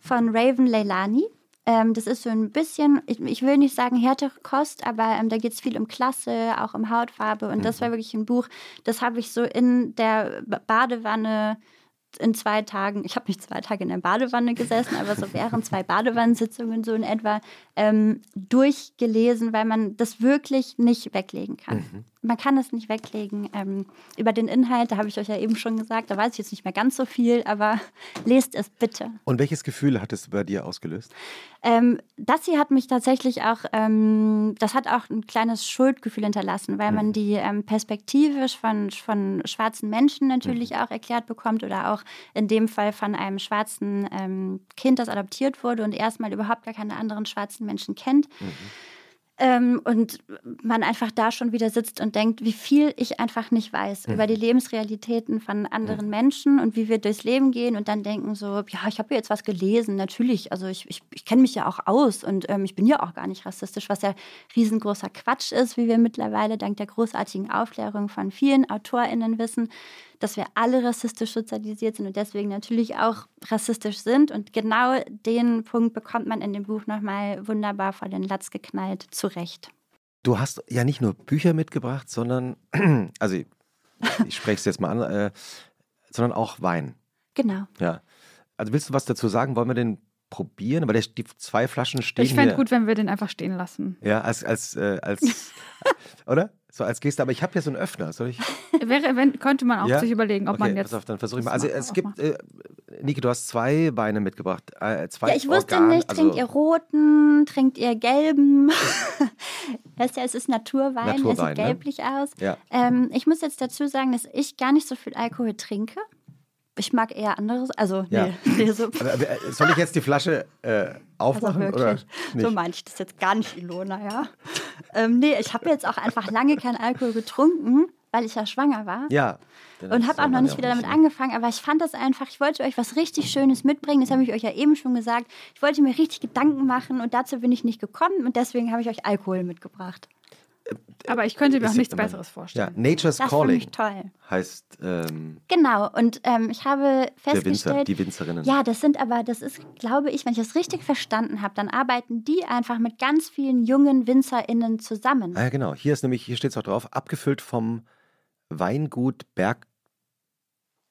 Speaker 3: von Raven Leilani. Ähm, das ist so ein bisschen, ich, ich will nicht sagen härtere Kost, aber ähm, da geht es viel um Klasse, auch um Hautfarbe. Und das war wirklich ein Buch, das habe ich so in der Badewanne in zwei Tagen, ich habe nicht zwei Tage in der Badewanne gesessen, aber so während zwei Badewannensitzungen so in etwa ähm, durchgelesen, weil man das wirklich nicht weglegen kann. Man kann es nicht weglegen. Ähm, über den Inhalt, da habe ich euch ja eben schon gesagt, da weiß ich jetzt nicht mehr ganz so viel, aber lest es bitte.
Speaker 2: Und welches Gefühl hat es bei dir ausgelöst?
Speaker 3: Ähm, das hier hat mich tatsächlich auch, ähm, das hat auch ein kleines Schuldgefühl hinterlassen, weil man die ähm, Perspektive von, von schwarzen Menschen natürlich auch erklärt bekommt oder auch in dem Fall von einem schwarzen ähm, Kind, das adoptiert wurde und erstmal überhaupt gar keine anderen schwarzen Menschen kennt. Ähm, und man einfach da schon wieder sitzt und denkt, wie viel ich einfach nicht weiß über die Lebensrealitäten von anderen Menschen und wie wir durchs Leben gehen und dann denken so, ja, ich habe jetzt was gelesen, natürlich, also ich, ich, ich kenne mich ja auch aus und ähm, ich bin ja auch gar nicht rassistisch, was ja riesengroßer Quatsch ist, wie wir mittlerweile dank der großartigen Aufklärung von vielen AutorInnen wissen, dass wir alle rassistisch sozialisiert sind und deswegen natürlich auch rassistisch sind. Und genau den Punkt bekommt man in dem Buch nochmal wunderbar vor den Latz geknallt, zurecht.
Speaker 2: Du hast ja nicht nur Bücher mitgebracht, sondern, also ich, ich spreche es jetzt mal an, äh, sondern auch Wein.
Speaker 3: Genau.
Speaker 2: Ja. Also willst du was dazu sagen? Wollen wir den probieren? Weil der, die zwei Flaschen stehen
Speaker 1: Ich fände gut, wenn wir den einfach stehen lassen.
Speaker 2: Ja, als, als, äh, als, oder? So als Geste. Aber ich habe hier so einen Öffner. Soll ich?
Speaker 1: Wäre, wenn, könnte man auch
Speaker 2: Ja?
Speaker 1: sich überlegen, ob
Speaker 2: okay,
Speaker 1: man jetzt.
Speaker 2: pass auf, dann versuche ich mal.
Speaker 1: das
Speaker 2: Also es gibt, äh, Niki, du hast zwei Weine mitgebracht. Äh, zwei
Speaker 3: Ja, ich wusste
Speaker 2: Organ,
Speaker 3: nicht,
Speaker 2: also,
Speaker 3: trinkt ihr roten, trinkt ihr gelben? das ist ja, es ist Naturwein, er
Speaker 2: Naturwein,
Speaker 3: sieht
Speaker 2: ne?
Speaker 3: gelblich aus.
Speaker 2: Ja.
Speaker 3: Ähm, ich muss jetzt dazu sagen, dass ich gar nicht so viel Alkohol trinke. Ich mag eher anderes, also
Speaker 2: Ja.
Speaker 3: nee, nee, so,
Speaker 2: äh, Soll ich jetzt die Flasche äh,
Speaker 3: also
Speaker 2: aufmachen? oder
Speaker 3: wirklich.
Speaker 2: nicht?
Speaker 3: So meine ich das jetzt gar nicht, Ilona, ja. ähm, nee, ich habe jetzt auch einfach lange keinen Alkohol getrunken, weil ich ja schwanger war.
Speaker 2: ja.
Speaker 3: Und habe auch noch nicht wieder damit angefangen, aber ich fand das einfach, ich wollte euch was richtig Schönes mitbringen, das habe ich euch ja eben schon gesagt. Ich wollte mir richtig Gedanken machen und dazu bin ich nicht gekommen und deswegen habe ich euch Alkohol mitgebracht.
Speaker 1: Aber ich könnte mir auch nichts Besseres
Speaker 2: Ja,
Speaker 1: vorstellen.
Speaker 2: Nature's
Speaker 3: Das
Speaker 2: Calling
Speaker 3: toll.
Speaker 2: heißt ähm,
Speaker 3: Genau, und ähm, ich habe
Speaker 2: der Winzer,
Speaker 3: festgestellt,
Speaker 2: die Winzerinnen.
Speaker 3: ja, das sind aber, das ist, glaube ich, wenn ich das richtig verstanden habe, dann arbeiten die einfach mit ganz vielen jungen WinzerInnen zusammen.
Speaker 2: Ah, ja, genau. Hier ist nämlich, hier steht es auch drauf, abgefüllt vom Weingut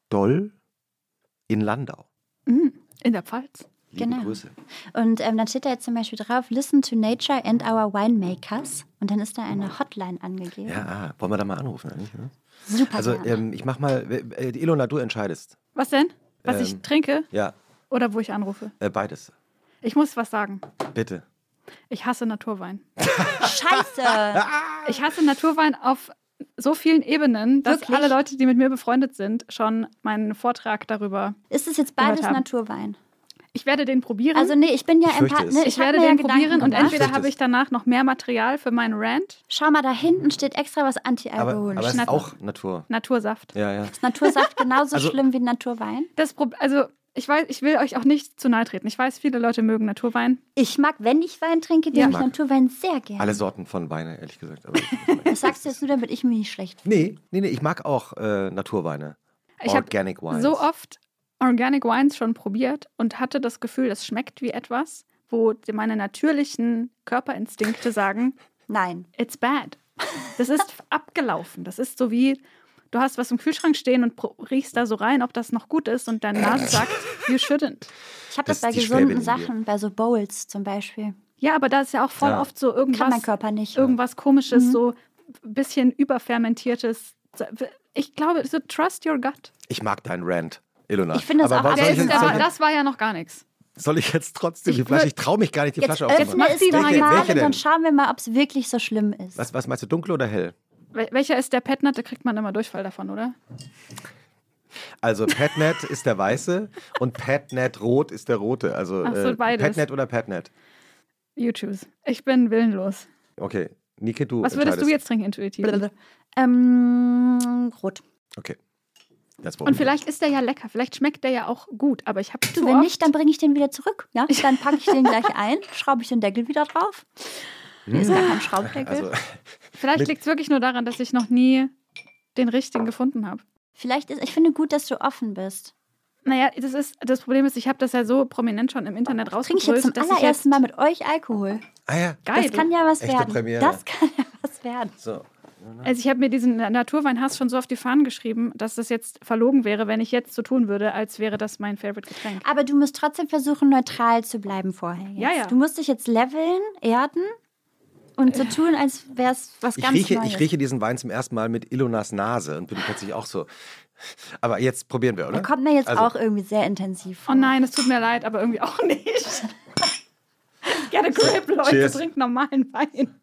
Speaker 2: Bergdoll in Landau.
Speaker 1: Mhm. In der Pfalz.
Speaker 2: Liebe
Speaker 3: Genau.
Speaker 2: Grüße.
Speaker 3: Und ähm, dann steht da jetzt zum Beispiel drauf, listen to nature and our winemakers. Und dann ist da eine Hotline angegeben.
Speaker 2: Ja, ah, wollen wir da mal anrufen eigentlich? Ne?
Speaker 3: Super
Speaker 2: Also ähm, ich mach mal, äh, äh, Ilona, du entscheidest.
Speaker 1: Was denn? Was ich
Speaker 2: Ähm.
Speaker 1: trinke
Speaker 2: Ja,
Speaker 1: oder wo ich anrufe?
Speaker 2: äh, beides.
Speaker 1: Ich muss was sagen.
Speaker 2: Bitte.
Speaker 1: Ich hasse Naturwein.
Speaker 3: Scheiße!
Speaker 1: Ich hasse Naturwein auf so vielen Ebenen, dass
Speaker 3: Wirklich?
Speaker 1: alle Leute, die mit mir befreundet sind, schon meinen Vortrag darüber.
Speaker 3: ist es jetzt beides
Speaker 1: haben.
Speaker 3: Naturwein?
Speaker 1: Ich werde den probieren.
Speaker 3: Also nee, ich bin ja
Speaker 2: Ich.
Speaker 3: Ne?
Speaker 2: es.
Speaker 1: ich
Speaker 3: hab
Speaker 1: werde den
Speaker 3: ja Gedanken
Speaker 1: probieren und
Speaker 3: gemacht.
Speaker 1: entweder habe ich danach noch mehr Material für meinen Rant.
Speaker 3: Schau mal, da hinten steht extra was
Speaker 2: Aber,
Speaker 3: antialkoholisch.
Speaker 2: aber es ist auch Natur.
Speaker 1: Natursaft.
Speaker 2: Ja, ja.
Speaker 3: ist Natursaft genauso
Speaker 2: Also-
Speaker 3: schlimm wie Naturwein?
Speaker 1: Das also ich weiß, ich will euch auch nicht zu nahe treten. Ich weiß, viele Leute mögen Naturwein.
Speaker 3: Ich mag, wenn ich Wein trinke,
Speaker 1: Ja.
Speaker 3: nehme ich. Naturwein sehr gerne.
Speaker 2: Alle Sorten von Weine, ehrlich gesagt. Aber
Speaker 3: Das sagst du jetzt nur, damit ich mich nicht schlecht fühle.
Speaker 2: nee, nee, nee, ich mag auch äh, Naturweine.
Speaker 1: Ich habe
Speaker 2: Organic Wines.
Speaker 1: so oft Organic Wines schon probiert und hatte das Gefühl, es schmeckt wie etwas, wo meine natürlichen Körperinstinkte sagen,
Speaker 3: Nein.
Speaker 1: it's bad. Das ist abgelaufen. Das ist so wie, du hast was im Kühlschrank stehen und riechst da so rein, ob das noch gut ist und deine Nase sagt, you shouldn't.
Speaker 3: Ich habe
Speaker 2: Das
Speaker 3: das, bei gesunden. Sachen, bei so Bowls zum Beispiel.
Speaker 1: Ja, aber da ist ja auch voll
Speaker 2: Ja.
Speaker 1: oft so irgendwas,
Speaker 3: Kann mein Körper nicht.
Speaker 1: irgendwas komisches,
Speaker 3: Mhm.
Speaker 1: so ein bisschen überfermentiertes. Ich glaube, so trust your gut.
Speaker 2: Ich mag deinen Rant, Ilona.
Speaker 3: Ich finde das
Speaker 2: Aber
Speaker 3: auch
Speaker 1: der
Speaker 2: jetzt,
Speaker 1: das war ja noch gar nichts.
Speaker 2: ich, soll ich jetzt trotzdem
Speaker 1: Ich
Speaker 2: die Flasche? Ich traue mich gar nicht, die
Speaker 3: Jetzt
Speaker 2: Flasche aufzumachen.
Speaker 3: es
Speaker 1: Mach
Speaker 3: doch
Speaker 1: sie
Speaker 3: mal
Speaker 1: mal.
Speaker 2: Welche
Speaker 3: und dann schauen wir mal, ob es wirklich so schlimm ist.
Speaker 2: Was, was meinst du, dunkel oder hell?
Speaker 1: Wel- Welcher ist der Petnat? Da kriegt man immer Durchfall davon, oder?
Speaker 2: Also Petnet ist der weiße und Petnet rot ist der rote. Also
Speaker 1: Ach so,
Speaker 2: äh,
Speaker 1: beides.
Speaker 2: Petnet oder Petnet.
Speaker 1: You choose. Ich bin willenlos.
Speaker 2: Okay, Nike, du
Speaker 1: Was würdest du jetzt trinken intuitiv?
Speaker 3: Ähm, rot.
Speaker 2: Okay.
Speaker 1: Und vielleicht ist der ja lecker, vielleicht schmeckt der ja auch gut, aber ich habe
Speaker 3: Du,
Speaker 1: zu
Speaker 3: wenn nicht, dann bringe ich den wieder zurück. Ja? Dann packe ich den gleich ein, schraube ich den Deckel wieder drauf. Hier ist gar kein Schraubdeckel.
Speaker 2: Also,
Speaker 1: vielleicht liegt es wirklich nur daran, dass ich noch nie den richtigen gefunden habe.
Speaker 3: Vielleicht ist, ich finde gut, dass du offen bist.
Speaker 1: Naja, das, ist, das Problem ist, ich habe das ja so prominent schon im Internet
Speaker 3: Trinke ich jetzt zum allerersten
Speaker 1: jetzt...
Speaker 3: Mal mit euch Alkohol.
Speaker 2: ah ja,
Speaker 1: Geil.
Speaker 3: Das kann ja was
Speaker 2: Echte
Speaker 3: werden.
Speaker 2: Premiere.
Speaker 3: Das kann ja was werden.
Speaker 2: so.
Speaker 1: Also ich habe mir diesen Naturweinhass schon so auf die Fahnen geschrieben, dass das jetzt verlogen wäre, wenn ich jetzt so tun würde, als wäre das mein Favorite Getränk.
Speaker 3: Aber du musst trotzdem versuchen, neutral zu bleiben vorher. Jetzt.
Speaker 1: Ja, ja.
Speaker 3: Du musst dich jetzt leveln, erden und so tun, als wäre es was
Speaker 2: Ich
Speaker 3: ganz
Speaker 2: rieche,
Speaker 3: Neues.
Speaker 2: ich rieche diesen Wein zum ersten Mal mit Ilonas Nase und bin plötzlich auch so. Aber jetzt probieren wir, oder?
Speaker 3: Der kommt mir jetzt
Speaker 2: Also-
Speaker 3: auch irgendwie sehr intensiv vor.
Speaker 1: Oh nein, es tut mir leid, aber irgendwie auch nicht. Get a grip, Leute,
Speaker 2: Cheers.
Speaker 1: trinkt normalen Wein.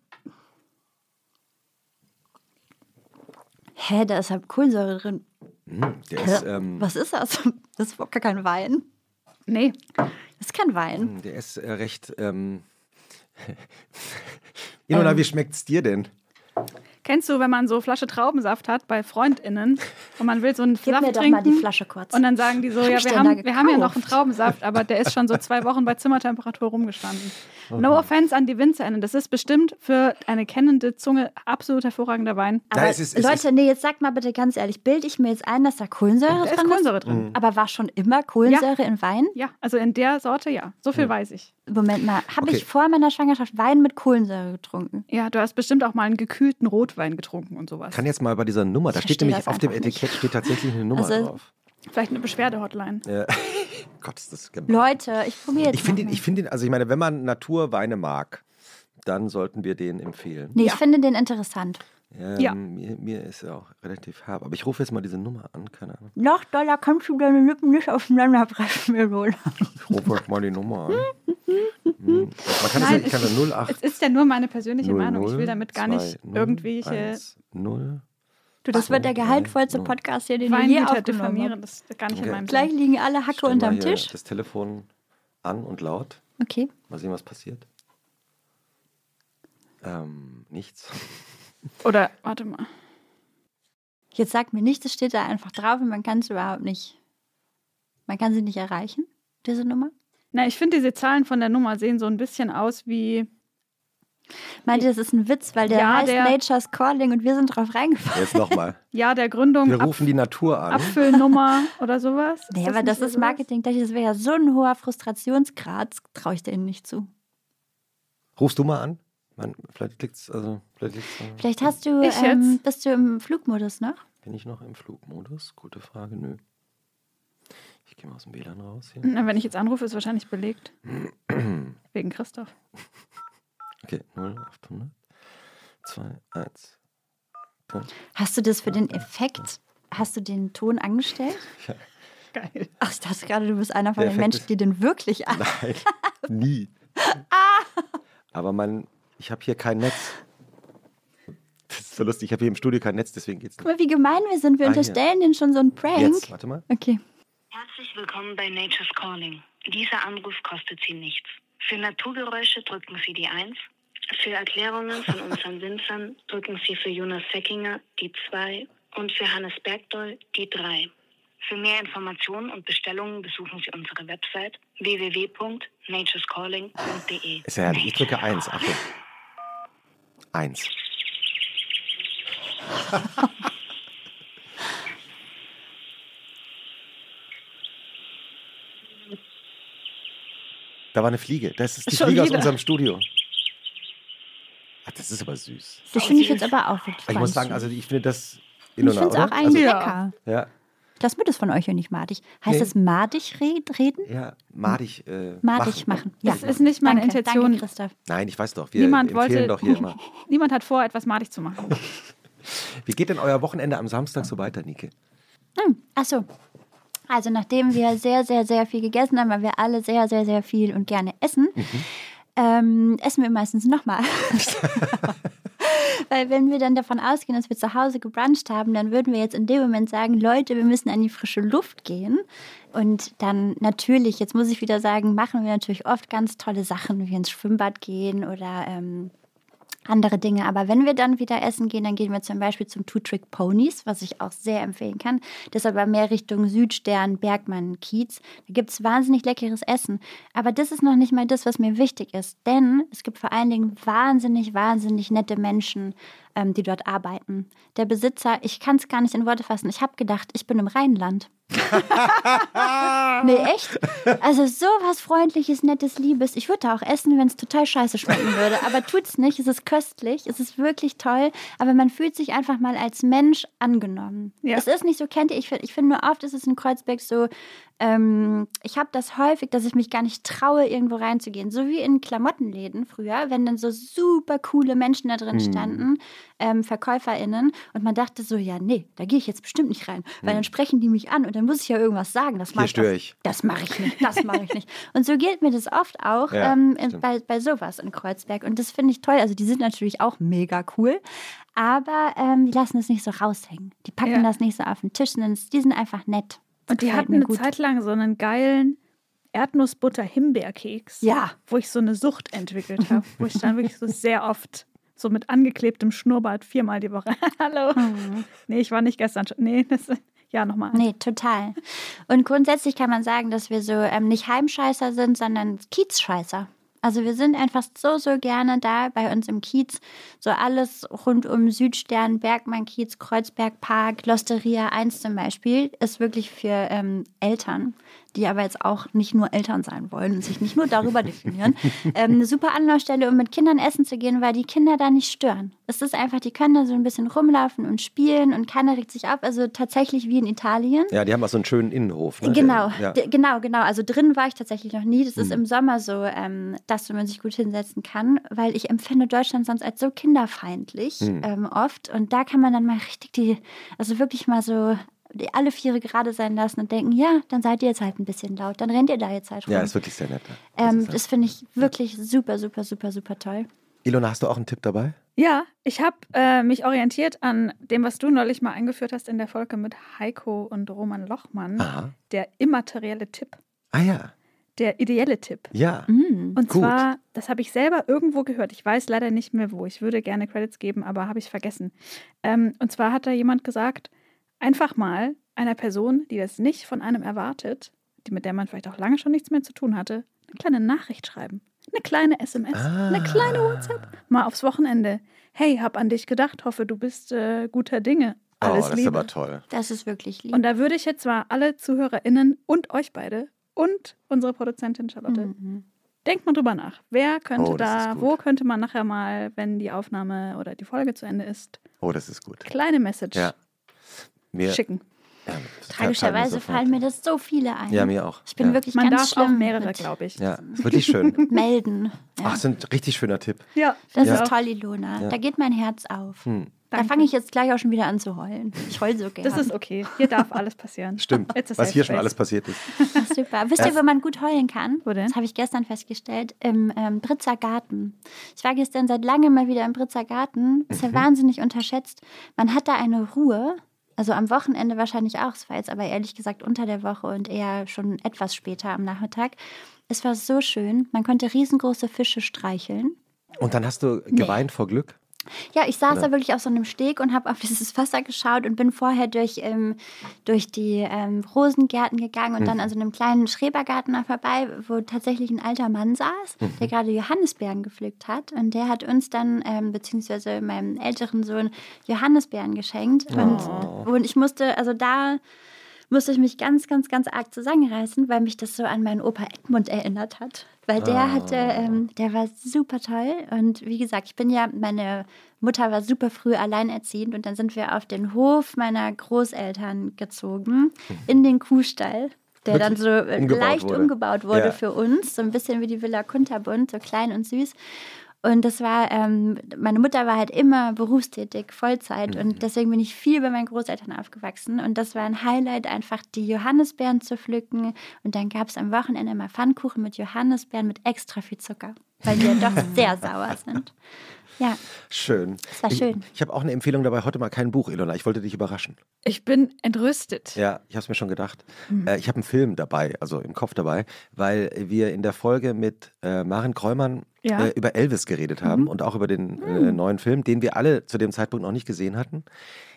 Speaker 3: Hä, da ist halt Kohlensäure drin.
Speaker 2: Der ist, ähm,
Speaker 3: Was ist das? Das ist überhaupt gar kein Wein.
Speaker 1: Nee,
Speaker 3: Das ist kein Wein.
Speaker 2: der ist äh, recht. Ähm, Ilona,
Speaker 3: Ähm.
Speaker 2: wie schmeckt's dir denn?
Speaker 1: kennst du, wenn man so Flasche Traubensaft hat bei FreundInnen und man will so einen
Speaker 3: Gib
Speaker 1: Saft
Speaker 3: mir doch
Speaker 1: trinken
Speaker 3: mal die Flasche kurz.
Speaker 1: und dann sagen die so, ja,
Speaker 3: ich
Speaker 1: wir haben, wir haben ja noch einen? Traubensaft, aber der ist schon so zwei Wochen bei Zimmertemperatur rumgestanden.
Speaker 2: Oh
Speaker 1: No offense an die WinzerInnen, das ist bestimmt für eine kennende Zunge absolut hervorragender Wein.
Speaker 3: Aber
Speaker 2: Da ist es- es
Speaker 3: Leute, nee, jetzt sag mal bitte ganz ehrlich, bilde ich mir jetzt ein, dass da Kohlensäure
Speaker 1: Da ist
Speaker 3: drin
Speaker 1: Kohlensäure
Speaker 2: Mhm.
Speaker 1: drin.
Speaker 3: Aber war schon immer Kohlensäure in Wein?
Speaker 1: Ja, also in der Sorte ja. So viel weiß ich.
Speaker 3: Moment mal, habe
Speaker 2: Okay.
Speaker 3: ich vor meiner Schwangerschaft Wein mit Kohlensäure getrunken?
Speaker 1: Ja, du hast bestimmt auch mal einen gekühlten Rotwein getrunken und sowas.
Speaker 2: Kann jetzt mal bei dieser Nummer, da
Speaker 3: Ich
Speaker 2: steht nämlich auf dem. Etikett steht tatsächlich eine Nummer
Speaker 3: Also-
Speaker 2: drauf.
Speaker 1: Vielleicht eine Beschwerde-Hotline.
Speaker 2: Ja. Gott, ist das gemein.
Speaker 3: Leute, ich probiere jetzt.
Speaker 2: Ich finde ich finde ihn, also ich meine, wenn man Naturweine mag, dann sollten wir den empfehlen.
Speaker 3: Nee,
Speaker 1: Ja.
Speaker 3: ich finde den interessant.
Speaker 2: Ähm,
Speaker 1: Ja.
Speaker 2: Mir, mir ist er auch relativ herb. Aber ich rufe jetzt mal diese Nummer an, keine Ahnung.
Speaker 3: Noch doller kannst du deine Lippen nicht aufeinander pressen, Melola.
Speaker 2: Ich rufe euch mal die Nummer an. Hm. Man kann
Speaker 1: Nein,
Speaker 2: das, ich kann
Speaker 1: es,
Speaker 2: da 08
Speaker 1: es ist ja nur meine persönliche
Speaker 2: 00
Speaker 1: Meinung. Ich will damit gar nicht
Speaker 2: 20
Speaker 1: irgendwelche
Speaker 2: 10.
Speaker 3: Du, das wird der gehaltvollste
Speaker 2: null.
Speaker 3: Podcast hier, den wir
Speaker 1: Weingüter
Speaker 3: aufgenommen haben.
Speaker 1: Das ist gar nicht
Speaker 2: Okay.
Speaker 1: in meinem
Speaker 3: Gleich
Speaker 1: Sinn.
Speaker 3: liegen alle Hacke unterm
Speaker 2: hier
Speaker 3: Tisch.
Speaker 2: Das Telefon an und laut.
Speaker 3: Okay.
Speaker 2: Mal sehen, was passiert. Ähm, nichts.
Speaker 1: Oder, warte mal.
Speaker 3: Jetzt sag mir nicht, es steht da einfach drauf und man kann es überhaupt nicht. Man kann sie nicht erreichen, diese Nummer.
Speaker 1: Na, ich finde, diese Zahlen von der Nummer sehen so ein bisschen aus wie.
Speaker 3: Meint ihr, das ist ein Witz, weil der
Speaker 1: Ja,
Speaker 3: heißt
Speaker 1: der-
Speaker 3: Nature's Calling und wir sind drauf reingefallen?
Speaker 2: Jetzt nochmal.
Speaker 1: Ja, der Gründung,
Speaker 2: Wir
Speaker 1: Ab
Speaker 2: rufen die Natur an.
Speaker 1: Apfelnummer oder sowas.
Speaker 3: Nee, aber das
Speaker 1: so
Speaker 3: ist? Marketing. Das wäre ja so ein hoher Frustrationsgrad, das traue ich denen nicht zu.
Speaker 2: Rufst du mal an? Man, vielleicht liegt's, also, vielleicht liegt's, äh,
Speaker 3: Vielleicht hast du,
Speaker 1: Ich
Speaker 3: ähm,
Speaker 1: jetzt?
Speaker 3: bist du im Flugmodus noch?
Speaker 2: Bin ich noch im Flugmodus? Gute Frage, nö. Ich gehe mal aus dem WLAN raus hier.
Speaker 1: Na, wenn ich jetzt anrufe, ist wahrscheinlich belegt. Wegen Christoph.
Speaker 2: Okay, 0, 800, 2, 1.
Speaker 3: Hast du das für den Effekt, hast du den Ton angestellt?
Speaker 2: Ja.
Speaker 1: Geil.
Speaker 3: Ach, ich dachte gerade, du bist einer von
Speaker 2: Der
Speaker 3: den
Speaker 2: Effekt
Speaker 3: Menschen, die den wirklich an.
Speaker 2: Nein, nie. Aber man, ich habe hier kein Netz. Das ist so lustig, ich habe hier im Studio kein Netz, deswegen geht's
Speaker 3: Guck
Speaker 2: nicht.
Speaker 3: mal, wie gemein wir sind. Wir
Speaker 2: Ah, hier.
Speaker 3: unterstellen denen schon so einen Prank.
Speaker 2: Jetzt, warte mal.
Speaker 3: Okay.
Speaker 4: Herzlich willkommen bei Nature's Calling. Dieser Anruf kostet Sie nichts. Für Naturgeräusche drücken Sie die 1. Für Erklärungen von unseren Winzern drücken Sie für Jonas Seckinger die 2 und für Hannes Bergdoll die 3. Für mehr Informationen und Bestellungen besuchen Sie unsere Website www.naturescalling.de.
Speaker 2: Ist ja. Ich drücke 1. Achtung. 1. Da war eine Fliege. Das ist die
Speaker 1: Schon
Speaker 2: Fliege aus
Speaker 1: wieder.
Speaker 2: unserem Studio. Das ist aber süß.
Speaker 3: Das finde ich jetzt aber auch wirklich
Speaker 2: Ich muss sagen, also ich finde das
Speaker 3: ich
Speaker 2: Ilona,
Speaker 3: finde es auch eigentlich
Speaker 1: Ja.
Speaker 3: lecker.
Speaker 2: Also, ja,
Speaker 3: Lass mir das von euch ja nicht madig. Heißt
Speaker 2: Nee.
Speaker 3: das madig red, reden?
Speaker 2: ja, madig, äh,
Speaker 3: Madig machen. Ja.
Speaker 1: Das ist nicht meine
Speaker 3: danke,
Speaker 1: Intention.
Speaker 3: Danke, Christoph.
Speaker 2: Nein, ich weiß doch. Wir
Speaker 1: Niemand
Speaker 2: empfehlen
Speaker 1: wollte.
Speaker 2: doch hier immer.
Speaker 1: Niemand hat vor, etwas madig zu machen.
Speaker 2: Wie geht denn euer Wochenende am Samstag so weiter, Nike?
Speaker 3: Achso. Also nachdem wir sehr, sehr, sehr viel gegessen haben, weil wir alle sehr, sehr, sehr viel und gerne essen, ähm, essen wir meistens nochmal. weil wenn wir dann davon ausgehen, dass wir zu Hause gebruncht haben, dann würden wir jetzt in dem Moment sagen, Leute, wir müssen an die frische Luft gehen. Und dann natürlich, jetzt muss ich wieder sagen, machen wir natürlich oft ganz tolle Sachen, wie ins Schwimmbad gehen oder ähm, andere Dinge. Aber wenn wir dann wieder essen gehen, dann gehen wir zum Beispiel zum Two Trick Ponies, was ich auch sehr empfehlen kann. Das aber mehr Richtung Südstern, Bergmann, Kiez. Da gibt es wahnsinnig leckeres Essen. Aber das ist noch nicht mal das, was mir wichtig ist. Denn es gibt vor allen Dingen wahnsinnig, wahnsinnig nette Menschen, ähm, die dort arbeiten. Der Besitzer, ich kann es gar nicht in Worte fassen. Ich habe gedacht, ich bin im Rheinland. nee, echt? Also sowas Freundliches, Nettes, Liebes. Ich würde da auch essen, wenn es total scheiße schmecken würde. Aber tut's nicht. Es ist köstlich. Es ist wirklich toll. Aber man fühlt sich einfach mal als Mensch angenommen.
Speaker 1: Ja.
Speaker 3: Es ist nicht so, kennt ihr, ich finde ich find nur oft ist es in Kreuzberg so, ähm, ich habe das häufig, dass ich mich gar nicht traue, irgendwo reinzugehen. So wie in Klamottenläden früher, wenn dann so super coole Menschen da drin standen, ähm, VerkäuferInnen. Und man dachte so, ja, nee, da gehe ich jetzt bestimmt nicht rein. Weil dann sprechen die mich an und dann muss ich ja irgendwas sagen. Das mach
Speaker 2: Hier störe
Speaker 3: das,
Speaker 2: ich.
Speaker 3: Das mache ich nicht, das mache ich nicht. Und so geht mir das oft auch
Speaker 2: Ja,
Speaker 3: ähm, in, bei, bei sowas in Kreuzberg. Und das finde ich toll. Also die sind natürlich auch mega cool. Aber ähm, die lassen es nicht so raushängen. Die packen
Speaker 1: Ja.
Speaker 3: das nicht so auf den Tisch. sondern Die sind einfach nett.
Speaker 1: Und die hatten eine
Speaker 3: gut.
Speaker 1: Zeit lang so einen geilen Erdnussbutter-Himbeerkeks.
Speaker 3: Ja.
Speaker 1: Wo ich so eine Sucht entwickelt habe. wo ich dann wirklich so sehr oft so mit angeklebtem Schnurrbart viermal die Woche. Hallo. Nee, ich war nicht gestern schon. Nee, das, ja, nochmal.
Speaker 3: Nee, total. Und grundsätzlich kann man sagen, dass wir so ähm, nicht Heimscheißer sind, sondern Kiezscheißer. Also wir sind einfach so, so gerne da bei uns im Kiez. So alles rund um Südstern, Bergmann, Kiez, Kreuzberg Park, Losteria 1 zum Beispiel, ist wirklich für ähm, Eltern, die aber jetzt auch nicht nur Eltern sein wollen und sich nicht nur darüber definieren, ähm, eine super Anlaufstelle, um mit Kindern essen zu gehen, weil die Kinder da nicht stören. Es ist einfach, die können da so ein bisschen rumlaufen und spielen und keiner regt sich auf. Also tatsächlich wie in Italien.
Speaker 2: Ja, die haben auch so einen schönen Innenhof. Ne?
Speaker 3: Genau,
Speaker 2: Ja.
Speaker 3: genau, genau. Also drin war ich tatsächlich noch nie. Das
Speaker 2: Hm.
Speaker 3: ist im Sommer so, ähm, dass man sich gut hinsetzen kann, weil ich empfinde Deutschland sonst als so kinderfeindlich
Speaker 2: Hm.
Speaker 3: ähm, oft. Und da kann man dann mal richtig die, also wirklich mal so alle Viere gerade sein lassen und denken, ja, dann seid ihr jetzt halt ein bisschen laut, dann rennt ihr da jetzt halt rum.
Speaker 2: Ja, ist wirklich sehr nett.
Speaker 3: ähm, das finde ich wirklich super, super, super, super toll.
Speaker 2: Ilona, hast du auch einen Tipp dabei?
Speaker 1: Ja, ich habe äh, mich orientiert an dem, was du neulich mal eingeführt hast in der Folge mit Heiko und Roman Lochmann.
Speaker 2: Aha.
Speaker 1: Der immaterielle Tipp.
Speaker 2: Ah ja.
Speaker 1: Der ideelle Tipp.
Speaker 2: Ja.
Speaker 3: Mhm.
Speaker 1: Und
Speaker 2: Gut.
Speaker 1: zwar, das habe ich selber irgendwo gehört. Ich weiß leider nicht mehr wo. Ich würde gerne Credits geben, aber habe ich vergessen. Ähm, und zwar hat da jemand gesagt, einfach mal einer Person, die das nicht von einem erwartet, die mit der man vielleicht auch lange schon nichts mehr zu tun hatte, eine kleine Nachricht schreiben. Eine kleine SMS, eine
Speaker 2: Ah.
Speaker 1: kleine WhatsApp. Mal aufs Wochenende. Hey, hab an dich gedacht, hoffe, du bist äh, guter Dinge. Alles
Speaker 2: oh, das
Speaker 1: Liebe.
Speaker 2: ist aber toll.
Speaker 3: Das ist wirklich lieb.
Speaker 1: Und da würde ich jetzt zwar alle ZuhörerInnen und euch beide und unsere Produzentin Charlotte
Speaker 3: Mhm.
Speaker 1: Denkt mal drüber nach. Wer könnte
Speaker 2: Oh,
Speaker 1: da, wo könnte man nachher mal, wenn die Aufnahme oder die Folge zu Ende ist,
Speaker 2: Oh, das ist gut.
Speaker 1: kleine Message
Speaker 2: Ja. Mir,
Speaker 1: schicken?
Speaker 2: Ja, fallen mir
Speaker 3: Tragischerweise fallen mir das so viele ein.
Speaker 2: Ja, mir auch.
Speaker 3: Ich bin
Speaker 2: ja.
Speaker 3: wirklich
Speaker 1: Man
Speaker 3: ganz
Speaker 1: darf auch
Speaker 3: schlimm
Speaker 1: mehrere,
Speaker 3: mit
Speaker 1: glaube ich.
Speaker 2: Ja, ist wirklich schön.
Speaker 3: melden. Ja.
Speaker 2: Ach, ist ein richtig schöner Tipp.
Speaker 1: Ja,
Speaker 3: das
Speaker 2: Ja.
Speaker 3: ist toll, Ilona.
Speaker 2: Ja.
Speaker 3: Da geht mein Herz auf.
Speaker 2: Hm.
Speaker 3: Da fange ich jetzt gleich auch schon wieder an zu heulen. Ich heul so gerne.
Speaker 1: Das ist okay. Hier darf alles passieren.
Speaker 2: Stimmt, was hier schon alles passiert ist.
Speaker 3: Ach, super. Wisst ihr, wo man gut heulen kann?
Speaker 1: Wo denn?
Speaker 3: Das habe ich gestern festgestellt. Im ähm, Britzer Garten. Ich war gestern seit langem mal wieder im Britzer Garten. Ist
Speaker 2: Mhm.
Speaker 3: ja wahnsinnig unterschätzt. Man hat da eine Ruhe. Also am Wochenende wahrscheinlich auch. Es war jetzt aber ehrlich gesagt unter der Woche und eher schon etwas später am Nachmittag. Es war so schön. Man konnte riesengroße Fische streicheln.
Speaker 2: Und dann hast du geweint vor Glück?
Speaker 3: Ja, ich saß da wirklich auf so einem Steg und habe auf dieses Wasser geschaut und bin vorher durch, ähm, durch die ähm, Rosengärten gegangen und dann an so einem kleinen Schrebergarten da vorbei, wo tatsächlich ein alter Mann saß, der gerade Johannisbeeren gepflückt hat. Und der hat uns dann, ähm, beziehungsweise meinem älteren Sohn, Johannisbeeren geschenkt. Und, und ich musste, also da musste ich mich ganz, ganz, ganz arg zusammenreißen, weil mich das so an meinen Opa Edmund erinnert hat. Weil der hatte, ähm, der war super toll. Und wie gesagt, ich bin ja, meine Mutter war super früh alleinerziehend und dann sind wir auf den Hof meiner Großeltern gezogen, in den Kuhstall. Der dann so
Speaker 2: Umgebaut
Speaker 3: leicht
Speaker 2: wurde.
Speaker 3: umgebaut wurde
Speaker 2: Ja.
Speaker 3: für uns, so ein bisschen wie die Villa Kunterbund, so klein und süß. Und das war, ähm, meine Mutter war halt immer berufstätig, Vollzeit.
Speaker 2: Mhm.
Speaker 3: Und deswegen bin ich viel bei meinen Großeltern aufgewachsen. Und das war ein Highlight, einfach die Johannisbeeren zu pflücken. Und dann gab es am Wochenende immer Pfannkuchen mit Johannisbeeren mit extra viel Zucker, weil die ja doch sehr sauer sind. Ja,
Speaker 2: Schön.
Speaker 3: war
Speaker 2: ich,
Speaker 3: schön.
Speaker 2: Ich habe auch eine Empfehlung dabei. Heute mal kein Buch, Ilona. Ich wollte dich überraschen.
Speaker 1: Ich bin entrüstet.
Speaker 2: Ja, ich habe es mir schon gedacht.
Speaker 3: Mhm.
Speaker 2: Äh, ich habe einen Film dabei, also im Kopf dabei, weil wir in der Folge mit äh, Maren Kräumann
Speaker 1: Ja. Mhm.
Speaker 2: äh, über Elvis geredet haben und auch über den äh, neuen Film, den wir alle zu dem Zeitpunkt noch nicht gesehen hatten.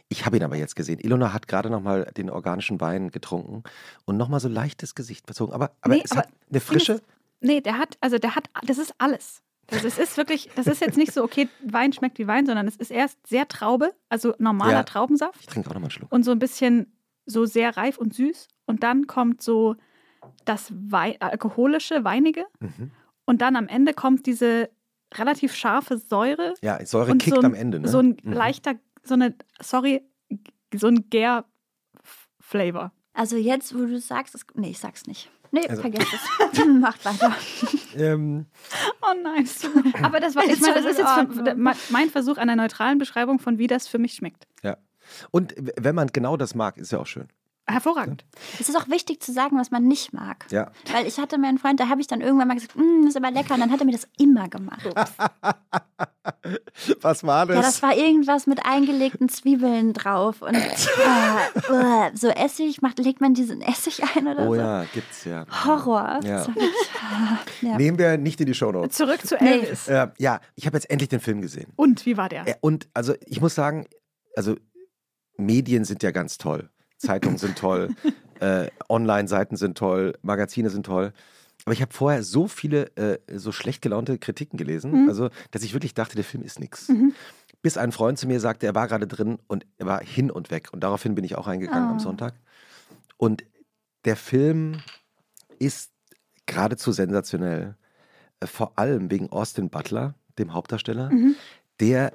Speaker 2: Ich habe ihn aber jetzt gesehen. Ilona hat gerade noch mal den organischen Wein getrunken und noch mal so leichtes Gesicht verzogen. Aber, aber
Speaker 1: Nee,
Speaker 2: es
Speaker 1: aber
Speaker 2: hat eine frische.
Speaker 1: Nee, der hat, also der hat, das ist alles. Das ist, ist wirklich, das ist jetzt nicht so, okay, Wein schmeckt wie Wein, sondern es ist erst sehr Traube, also normaler
Speaker 2: Ja.
Speaker 1: Traubensaft
Speaker 2: Ich trinke auch noch mal einen Schluck.
Speaker 1: und so ein bisschen so sehr reif und süß. Und dann kommt so das Wei alkoholische, weinige.
Speaker 2: Mhm.
Speaker 1: Und dann am Ende kommt diese relativ scharfe Säure.
Speaker 2: Ja, Säure
Speaker 1: und
Speaker 2: kickt
Speaker 1: so ein,
Speaker 2: am Ende. Ne?
Speaker 1: So ein
Speaker 2: Mhm.
Speaker 1: leichter, so eine, sorry, so ein Gär-Flavor.
Speaker 3: Also jetzt, wo du sagst, es, nee, ich sag's nicht. Nee,
Speaker 2: Also-
Speaker 3: vergiss es. Macht weiter.
Speaker 2: Ähm,
Speaker 1: Oh nein. Aber das war, ich meine, das ist jetzt mein Versuch einer neutralen Beschreibung von wie das für mich schmeckt.
Speaker 2: ja. Und wenn man genau das mag, ist ja auch schön.
Speaker 1: Hervorragend.
Speaker 3: Es ist auch wichtig zu sagen, was man nicht mag.
Speaker 2: Ja.
Speaker 3: Weil ich hatte meinen Freund, da habe ich dann irgendwann mal gesagt, "Mm, das ist aber lecker. Und dann hat er mir das immer gemacht.
Speaker 2: Was war das?
Speaker 3: Ja, das war irgendwas mit eingelegten Zwiebeln drauf. Und äh, uh, so Essig, macht, legt man diesen Essig ein oder
Speaker 2: oh
Speaker 3: so?
Speaker 2: ja, gibt's ja.
Speaker 3: Horror.
Speaker 2: Ja.
Speaker 3: Ja.
Speaker 2: Nehmen wir nicht in die Shownotes.
Speaker 1: Zurück zu
Speaker 3: Nee.
Speaker 1: Elvis.
Speaker 2: Äh, ja, ich habe jetzt endlich den Film gesehen.
Speaker 1: Und wie war der?
Speaker 2: Äh, Und also ich muss sagen, also Medien sind ja ganz toll. Zeitungen sind toll, äh, Online-Seiten sind toll, Magazine sind toll. Aber ich habe vorher so viele äh, so schlecht gelaunte Kritiken gelesen, also dass ich wirklich dachte, der Film ist nix. Bis ein Freund zu mir sagte, er war gerade drin und er war hin und weg. Und daraufhin bin ich auch reingegangen am
Speaker 3: Oh.
Speaker 2: Sonntag. Und der Film ist geradezu sensationell. Äh, Vor allem wegen Austin Butler, dem Hauptdarsteller, der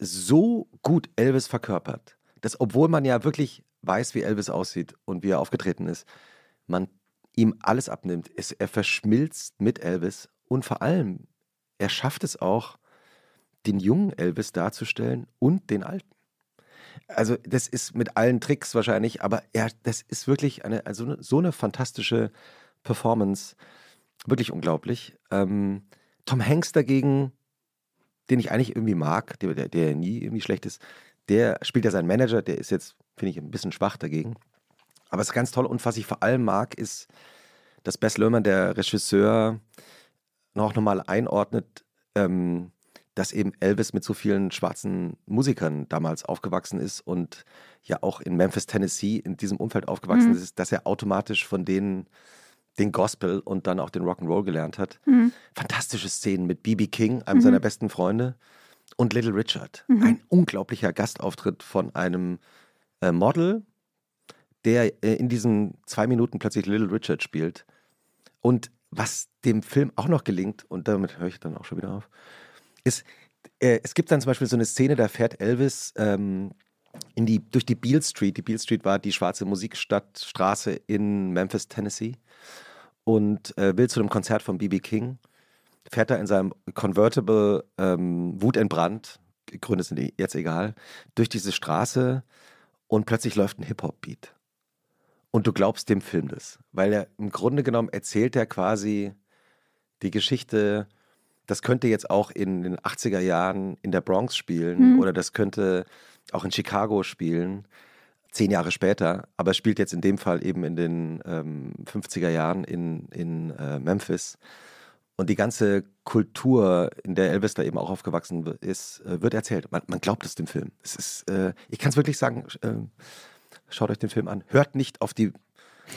Speaker 2: so gut Elvis verkörpert, dass obwohl man ja wirklich weiß, wie Elvis aussieht und wie er aufgetreten ist, man ihm alles abnimmt. Es, er verschmilzt mit Elvis und vor allem, er schafft es auch, den jungen Elvis darzustellen und den alten. Also das ist mit allen Tricks wahrscheinlich, aber er, das ist wirklich eine, also eine- so eine fantastische Performance. Wirklich unglaublich. Ähm, Tom Hanks dagegen, den ich eigentlich irgendwie mag, der, der, der nie irgendwie schlecht ist, der spielt ja seinen Manager, der ist jetzt, finde ich, ein bisschen schwach dagegen. Aber es ist ganz toll und was ich vor allem mag, ist, dass Bess Lerman, der Regisseur, noch nochmal einordnet, ähm, dass eben Elvis mit so vielen schwarzen Musikern damals aufgewachsen ist und ja auch in Memphis, Tennessee in diesem Umfeld aufgewachsen
Speaker 1: Mhm.
Speaker 2: ist, dass er automatisch von denen den Gospel und dann auch den Rock'n'Roll gelernt hat.
Speaker 1: Mhm.
Speaker 2: Fantastische Szenen mit B.B. King, einem seiner besten Freunde, und Little Richard. Ein unglaublicher Gastauftritt von einem äh, Model, der äh, in diesen zwei Minuten plötzlich Little Richard spielt. Und was dem Film auch noch gelingt, und damit höre ich dann auch schon wieder auf, ist, äh, es gibt dann zum Beispiel so eine Szene, da fährt Elvis ähm, in die, durch die Beale Street. Die Beale Street war die schwarze Musikstadtstraße in Memphis, Tennessee. Und äh, will zu einem Konzert von B.B. King. Fährt da in seinem Convertible ähm, wutentbrannt, Gründe sind jetzt egal, durch diese Straße und plötzlich läuft ein Hip-Hop-Beat. Und du glaubst dem Film das. Weil er im Grunde genommen erzählt er quasi die Geschichte, das könnte jetzt auch in den 80er Jahren in der Bronx spielen
Speaker 1: Mhm.
Speaker 2: oder das könnte auch in Chicago spielen, zehn Jahre später. Aber es spielt jetzt in dem Fall eben in den ähm, 50er Jahren in, in äh, Memphis. Und die ganze Kultur, in der Elvis da eben auch aufgewachsen ist, äh, wird erzählt. Man, man glaubt es dem Film. Es ist, äh, ich kann es wirklich sagen, ähm, schaut euch den Film an. Hört nicht auf die,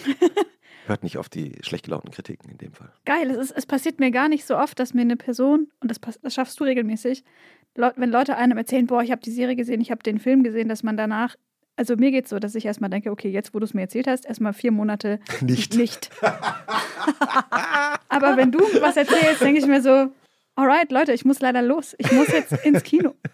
Speaker 2: hört nicht auf die schlecht gelaunten Kritiken in dem Fall.
Speaker 1: Geil, es, ist, es passiert mir gar nicht so oft, dass mir eine Person, und das, das schaffst du regelmäßig, wenn Leute einem erzählen, boah, ich habe die Serie gesehen, ich habe den Film gesehen, dass man danach, also mir geht es so, dass ich erstmal denke, okay, jetzt wo du es mir erzählt hast, erstmal vier Monate
Speaker 2: Nicht.
Speaker 1: nicht. Aber wenn du was erzählst, denke ich mir so, alright, Leute, ich muss leider los. Ich muss jetzt ins Kino.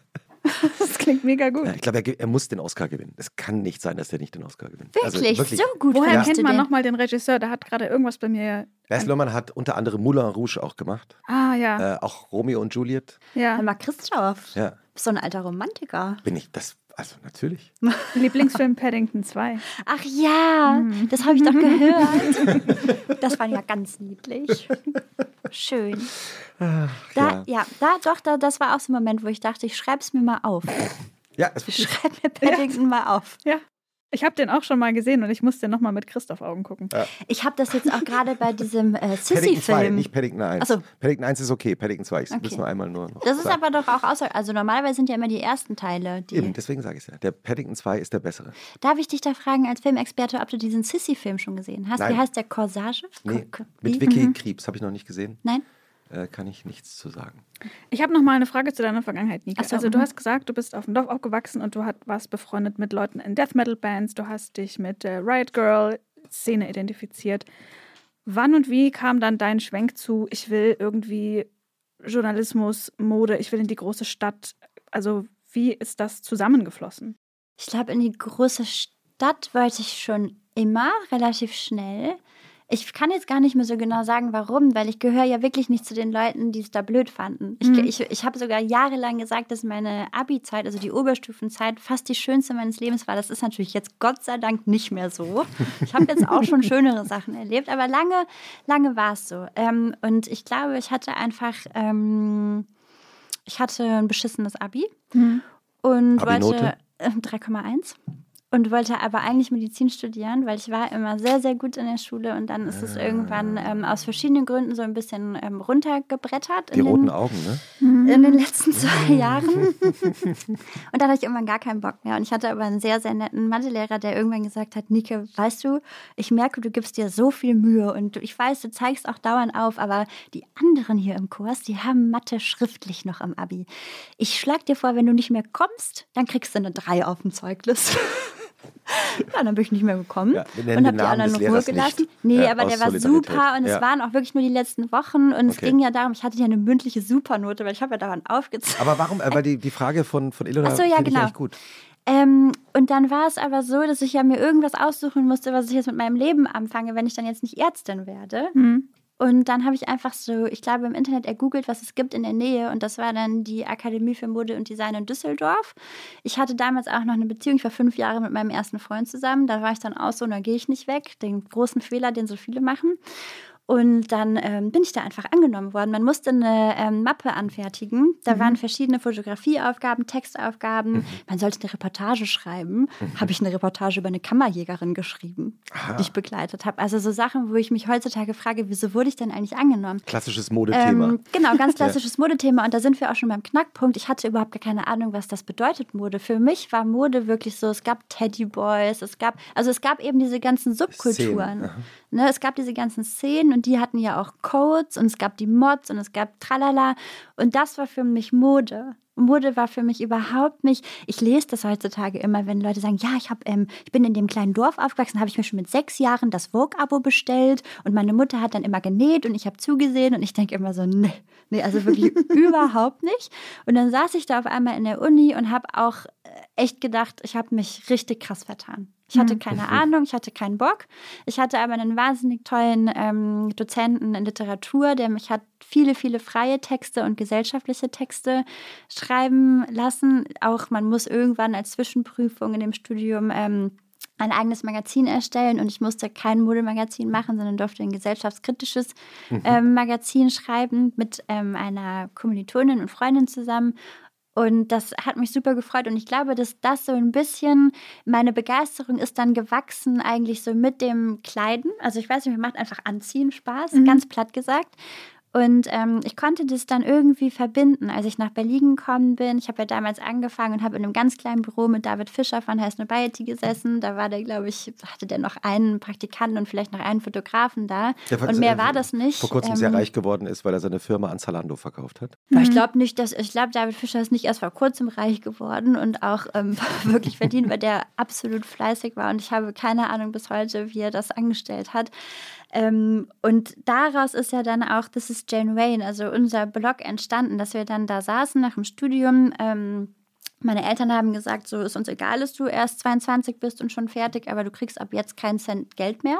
Speaker 1: Das klingt mega gut.
Speaker 2: Ja, ich glaube, er, er muss den Oscar gewinnen. Es kann nicht sein, dass er nicht den Oscar gewinnt.
Speaker 3: Wirklich,
Speaker 2: Also,
Speaker 3: so gut
Speaker 1: Woher
Speaker 3: findest
Speaker 1: kennt man nochmal den Regisseur? Der hat gerade irgendwas bei mir.
Speaker 2: Baz Luhrmann hat unter anderem Moulin Rouge auch gemacht.
Speaker 1: Ah, ja.
Speaker 2: Äh, auch Romeo und Juliet.
Speaker 1: ja.
Speaker 3: Mal, Christoph,
Speaker 2: Ja,
Speaker 3: bist so ein alter Romantiker.
Speaker 2: bin ich. Das, also natürlich.
Speaker 1: Lieblingsfilm Paddington 2.
Speaker 3: Ach ja, das habe ich doch gehört. Das war ja ganz niedlich. Schön. Da,
Speaker 2: ja.
Speaker 3: ja. da doch, da, das war auch so ein Moment, wo ich dachte, ich schreib's mir mal auf.
Speaker 2: Ja, es wird
Speaker 3: Schreib mir Paddington mal auf.
Speaker 1: Ja. Ich habe den auch schon mal gesehen und ich musste nochmal mit Christoph Augen gucken.
Speaker 3: Ich habe das jetzt auch gerade bei diesem äh,
Speaker 2: Paddington 2,
Speaker 3: Sissy-Film.
Speaker 2: nicht Paddington 1.
Speaker 3: Ach so.
Speaker 2: Paddington 1 ist okay, Paddington 2, ich
Speaker 3: Okay.
Speaker 2: nur einmal nur noch
Speaker 3: Das ist
Speaker 2: sagen.
Speaker 3: aber doch auch außer. Also normalerweise sind ja immer die ersten Teile. Die,
Speaker 2: Eben, deswegen sage ich es ja. Der Paddington 2 ist der bessere.
Speaker 3: Darf ich dich da fragen, als Filmexperte, ob du diesen Sissy-Film schon gesehen hast?
Speaker 2: Nein.
Speaker 3: Wie heißt der Corsage?
Speaker 2: Nee, mit? Vicky Krebs habe ich noch nicht gesehen.
Speaker 3: Nein?
Speaker 2: Äh, kann ich nichts zu sagen.
Speaker 1: Ich habe noch mal eine Frage zu deiner Vergangenheit, Nika.
Speaker 3: So,
Speaker 1: also du
Speaker 3: mhm.
Speaker 1: hast gesagt, du bist auf dem Dorf aufgewachsen und du hat, warst befreundet mit Leuten in Death Metal Bands. Du hast dich mit der Riot Girl Szene identifiziert. Wann und wie kam dann dein Schwenk zu, ich will irgendwie Journalismus, Mode, ich will in die große Stadt? Also wie ist das zusammengeflossen?
Speaker 3: Ich glaube, in die große Stadt wollte ich schon immer, relativ schnell. Ich kann jetzt gar nicht mehr so genau sagen, warum, weil ich gehöre ja wirklich nicht zu den Leuten, die es da blöd fanden. Ich,
Speaker 1: Mhm.
Speaker 3: ich, ich habe sogar jahrelang gesagt, dass meine Abi-Zeit, also die Oberstufenzeit, fast die schönste meines Lebens war. Das ist natürlich jetzt Gott sei Dank nicht mehr so. Ich habe jetzt auch schon schönere Sachen erlebt, aber lange, lange war es so. Ähm, und ich glaube, ich hatte einfach, ähm, ich hatte ein beschissenes Abi und
Speaker 2: Abi-Note?
Speaker 3: wollte äh, 3,1 und wollte aber eigentlich Medizin studieren, weil ich war immer sehr, sehr gut in der Schule und dann ist es irgendwann ähm, aus verschiedenen Gründen so ein bisschen ähm, runtergebrettert
Speaker 2: Die roten
Speaker 3: den,
Speaker 2: Augen, ne?
Speaker 3: in den letzten zwei Jahren. und dann hatte ich irgendwann gar keinen Bock mehr. Und ich hatte aber einen sehr, sehr netten Mathelehrer, der irgendwann gesagt hat, Nike, weißt du, ich merke, du gibst dir so viel Mühe und ich weiß, du zeigst auch dauernd auf, aber die anderen hier im Kurs, die haben Mathe schriftlich noch am Abi. Ich schlag dir vor, wenn du nicht mehr kommst, dann kriegst du eine 3 auf dem Zeugnis. Ja, dann bin ich nicht mehr gekommen
Speaker 2: Ja,
Speaker 3: und habe die anderen in Ruhe gelassen.
Speaker 2: nicht.
Speaker 3: Nee,
Speaker 2: Ja,
Speaker 3: aber der war
Speaker 2: Solidarität.
Speaker 3: super und es waren auch wirklich nur die letzten Wochen und es
Speaker 2: Okay.
Speaker 3: ging ja darum, ich hatte ja eine mündliche Supernote, weil ich habe ja dauernd aufgezeigt.
Speaker 2: Aber warum? Äh, weil die, die Frage von, von Ilona
Speaker 3: so, ja,
Speaker 2: ich
Speaker 3: genau.
Speaker 2: eigentlich gut.
Speaker 3: Ähm, und dann war es aber so, dass ich ja mir irgendwas aussuchen musste, was ich jetzt mit meinem Leben anfange, wenn ich dann jetzt nicht Ärztin werde.
Speaker 1: Hm.
Speaker 3: Und dann habe ich einfach so, ich glaube, im Internet ergoogelt, was es gibt in der Nähe. Und das war dann die Akademie für Mode und Design in Düsseldorf. Ich hatte damals auch noch eine Beziehung. Ich war fünf Jahre mit meinem ersten Freund zusammen. Da war ich dann auch so, da gehe ich nicht weg. Den großen Fehler, den so viele machen. Und dann ähm, bin ich da einfach angenommen worden. Man musste eine ähm, Mappe anfertigen. Da waren verschiedene Fotografieaufgaben, Textaufgaben. Man sollte eine Reportage schreiben. Habe ich eine Reportage über eine Kammerjägerin geschrieben, die ich begleitet habe. Also so Sachen, wo ich mich heutzutage frage, wieso wurde ich denn eigentlich angenommen?
Speaker 2: Klassisches Modethema.
Speaker 3: Ähm, genau, ganz klassisches Modethema. Und da sind wir auch schon beim Knackpunkt. Ich hatte überhaupt gar keine Ahnung, was das bedeutet, Mode. Für mich war Mode wirklich so, es gab Teddyboys, es gab, also es gab eben diese ganzen Subkulturen. Ne, es gab diese ganzen Szenen und die hatten ja auch Codes und es gab die Mods und es gab Tralala. Und das war für mich Mode. Mode war für mich überhaupt nicht. Ich lese das heutzutage immer, wenn Leute sagen, ja, ich habe, ähm, ich bin in dem kleinen Dorf aufgewachsen, habe ich mir schon mit sechs Jahren das Vogue-Abo bestellt und meine Mutter hat dann immer genäht und ich habe zugesehen und ich denke immer so, nee, nee, also wirklich überhaupt nicht. Und dann saß ich da auf einmal in der Uni und habe auch äh, echt gedacht, ich habe mich richtig krass vertan. Ich hatte mhm. keine Ahnung, ich hatte keinen Bock. Ich hatte aber einen wahnsinnig tollen ähm, Dozenten in Literatur, der mich hat viele, viele freie Texte und gesellschaftliche Texte schreiben lassen. Auch man muss irgendwann als Zwischenprüfung in dem Studium ähm, ein eigenes Magazin erstellen und ich musste kein Modemagazin machen, sondern durfte ein gesellschaftskritisches mhm. ähm, Magazin schreiben mit ähm, einer Kommilitonin und Freundin zusammen. Und das hat mich super gefreut. Und ich glaube, dass das so ein bisschen meine Begeisterung ist dann gewachsen, eigentlich so mit dem Kleiden. Also ich weiß nicht, mir macht einfach Anziehen Spaß, mhm. ganz platt gesagt. Und ähm, ich konnte das dann irgendwie verbinden, als ich nach Berlin gekommen bin. Ich habe ja damals angefangen und habe in einem ganz kleinen Büro mit David Fischer von Heiß Nobiety gesessen. Da war der, glaube ich, hatte der noch einen Praktikanten und vielleicht noch einen Fotografen da. Der und mehr war das nicht.
Speaker 2: Vor kurzem ähm, sehr reich geworden ist, weil er seine Firma an Zalando verkauft hat.
Speaker 3: Mhm. Ich glaube nicht, dass ich glaube, David Fischer ist nicht erst vor kurzem reich geworden und auch ähm, wirklich verdient, weil der absolut fleißig war. Und ich habe keine Ahnung bis heute, wie er das angestellt hat. Ähm, und daraus ist ja dann auch This is Jane Wayne, also unser Blog entstanden, dass wir dann da saßen nach dem Studium. Ähm, meine Eltern haben gesagt, so ist uns egal, dass du erst 22 bist und schon fertig, aber du kriegst ab jetzt keinen Cent Geld mehr.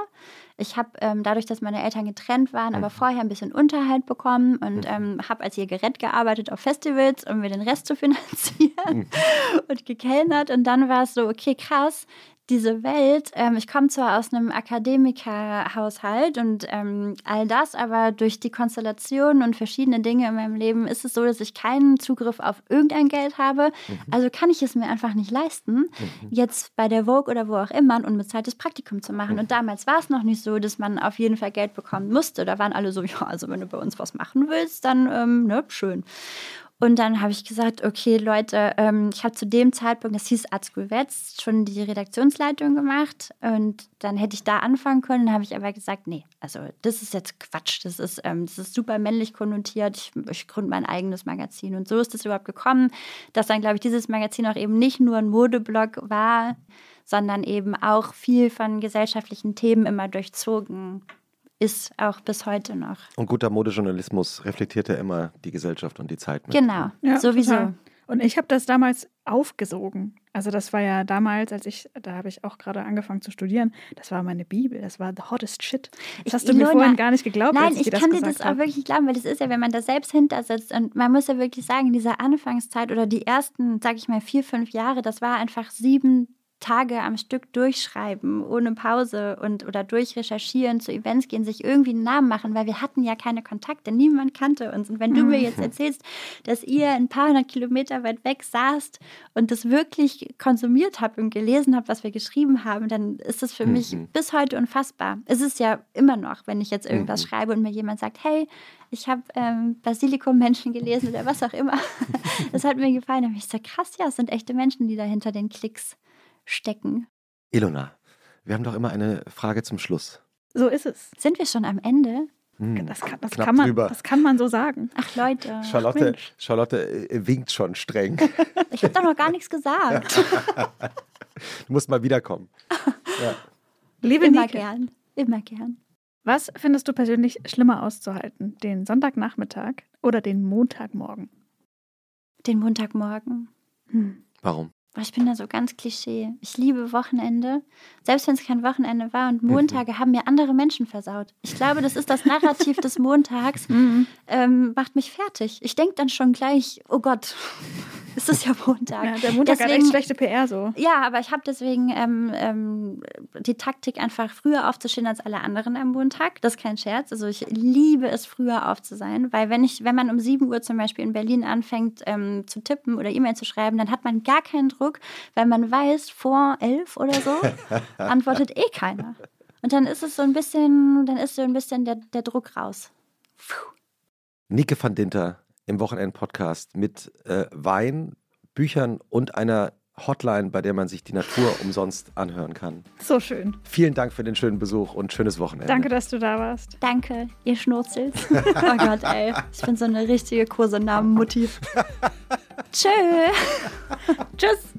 Speaker 3: Ich habe ähm, dadurch, dass meine Eltern getrennt waren, aber mhm. vorher ein bisschen Unterhalt bekommen und mhm. ähm, habe als ihr Gerät gearbeitet auf Festivals, um mir den Rest zu finanzieren mhm. und gekellnert. Und dann war es so, okay, krass, diese Welt, ähm, ich komme zwar aus einem Akademikerhaushalt und ähm, all das, aber durch die Konstellationen und verschiedene Dinge in meinem Leben ist es so, dass ich keinen Zugriff auf irgendein Geld habe. Mhm. Also kann ich es mir einfach nicht leisten, mhm. jetzt bei der Vogue oder wo auch immer ein unbezahltes Praktikum zu machen. Mhm. Und damals war es noch nicht so, dass man auf jeden Fall Geld bekommen musste. Da waren alle so, ja, also wenn du bei uns was machen willst, dann ähm, ne, schön. Und dann habe ich gesagt, okay, Leute, ähm, ich habe zu dem Zeitpunkt, das hieß Art School Wets, schon die Redaktionsleitung gemacht. Und dann hätte ich da anfangen können. Dann habe ich aber gesagt, nee, also das ist jetzt Quatsch. Das ist, ähm, das ist super männlich konnotiert. Ich, ich gründe mein eigenes Magazin. Und so ist es überhaupt gekommen, dass dann, glaube ich, dieses Magazin auch eben nicht nur ein Modeblog war, sondern eben auch viel von gesellschaftlichen Themen immer durchzogen ist auch bis heute noch.
Speaker 2: Und guter Modejournalismus reflektiert ja immer die Gesellschaft und die Zeit.
Speaker 3: Mit. Genau, ja, sowieso. Total.
Speaker 1: Und ich habe das damals aufgesogen. Also das war ja damals, als ich, da habe ich auch gerade angefangen zu studieren, das war meine Bibel, das war the hottest shit. Das hast du Ilona, mir vorhin gar nicht geglaubt.
Speaker 3: Nein,
Speaker 1: ich,
Speaker 3: ich kann dir das auch wirklich glauben, weil das ist ja, wenn man da selbst hintersetzt und man muss ja wirklich sagen, in dieser Anfangszeit oder die ersten, sag ich mal, vier, fünf Jahre, das war einfach sieben Tage am Stück durchschreiben, ohne Pause und oder durchrecherchieren, zu Events gehen, sich irgendwie einen Namen machen, weil wir hatten ja keine Kontakte, niemand kannte uns. Und wenn du mir jetzt mhm. erzählst, dass ihr ein paar hundert Kilometer weit weg saßt und das wirklich konsumiert habt und gelesen habt, was wir geschrieben haben, dann ist das für mich mhm. bis heute unfassbar. Es ist ja immer noch, wenn ich jetzt irgendwas mhm. schreibe und mir jemand sagt, hey, ich habe ähm, Basilikum-Menschen gelesen oder was auch immer. das hat mir gefallen. Da habe ich so krass, ja, es sind echte Menschen, die da hinter den Klicks stecken.
Speaker 2: Ilona, wir haben doch immer eine Frage zum Schluss.
Speaker 1: So ist es.
Speaker 3: Sind wir schon am Ende?
Speaker 1: Hm, das, kann, das, kann man, das, kann, man, so sagen.
Speaker 3: Ach Leute.
Speaker 2: Charlotte, Charlotte äh, winkt schon streng.
Speaker 3: Ich habe doch noch gar nichts gesagt.
Speaker 2: du musst mal wiederkommen.
Speaker 3: Ja. Liebe Immer Nike, gern. Immer gern.
Speaker 1: Was findest du persönlich schlimmer auszuhalten? Den Sonntagnachmittag oder den Montagmorgen?
Speaker 3: Den Montagmorgen.
Speaker 2: Hm. Warum?
Speaker 3: Ich bin da so ganz Klischee. Ich liebe Wochenende. Selbst wenn es kein Wochenende war und Montage mhm. haben mir andere Menschen versaut. Ich glaube, das ist das Narrativ des Montags. Mhm. Ähm, macht mich fertig. Ich denke dann schon gleich, oh Gott, es ist ja Montag. Ja,
Speaker 1: der Montag deswegen, hat echt schlechte PR so.
Speaker 3: Ja, aber ich habe deswegen ähm, ähm, die Taktik, einfach früher aufzustehen als alle anderen am Montag. Das ist kein Scherz. Also ich liebe es, früher auf zu sein, weil wenn ich, wenn man um 7 Uhr zum Beispiel in Berlin anfängt ähm, zu tippen oder E-Mail zu schreiben, dann hat man gar keinen Druck, weil man weiß, vor elf oder so antwortet eh keiner. Und dann ist es so ein bisschen, dann ist so ein bisschen der, der Druck raus.
Speaker 2: Puh. Nike van Dinter im Wochenend-Podcast mit äh, Wein, Büchern und einer Hotline, bei der man sich die Natur umsonst anhören kann.
Speaker 1: So schön.
Speaker 2: Vielen Dank für den schönen Besuch und schönes Wochenende.
Speaker 1: Danke, dass du da warst.
Speaker 3: Danke, ihr Schnurzels. oh Gott, ey. Ich bin so eine richtige Kursenamen-Mutti. Tschö. Tschüss.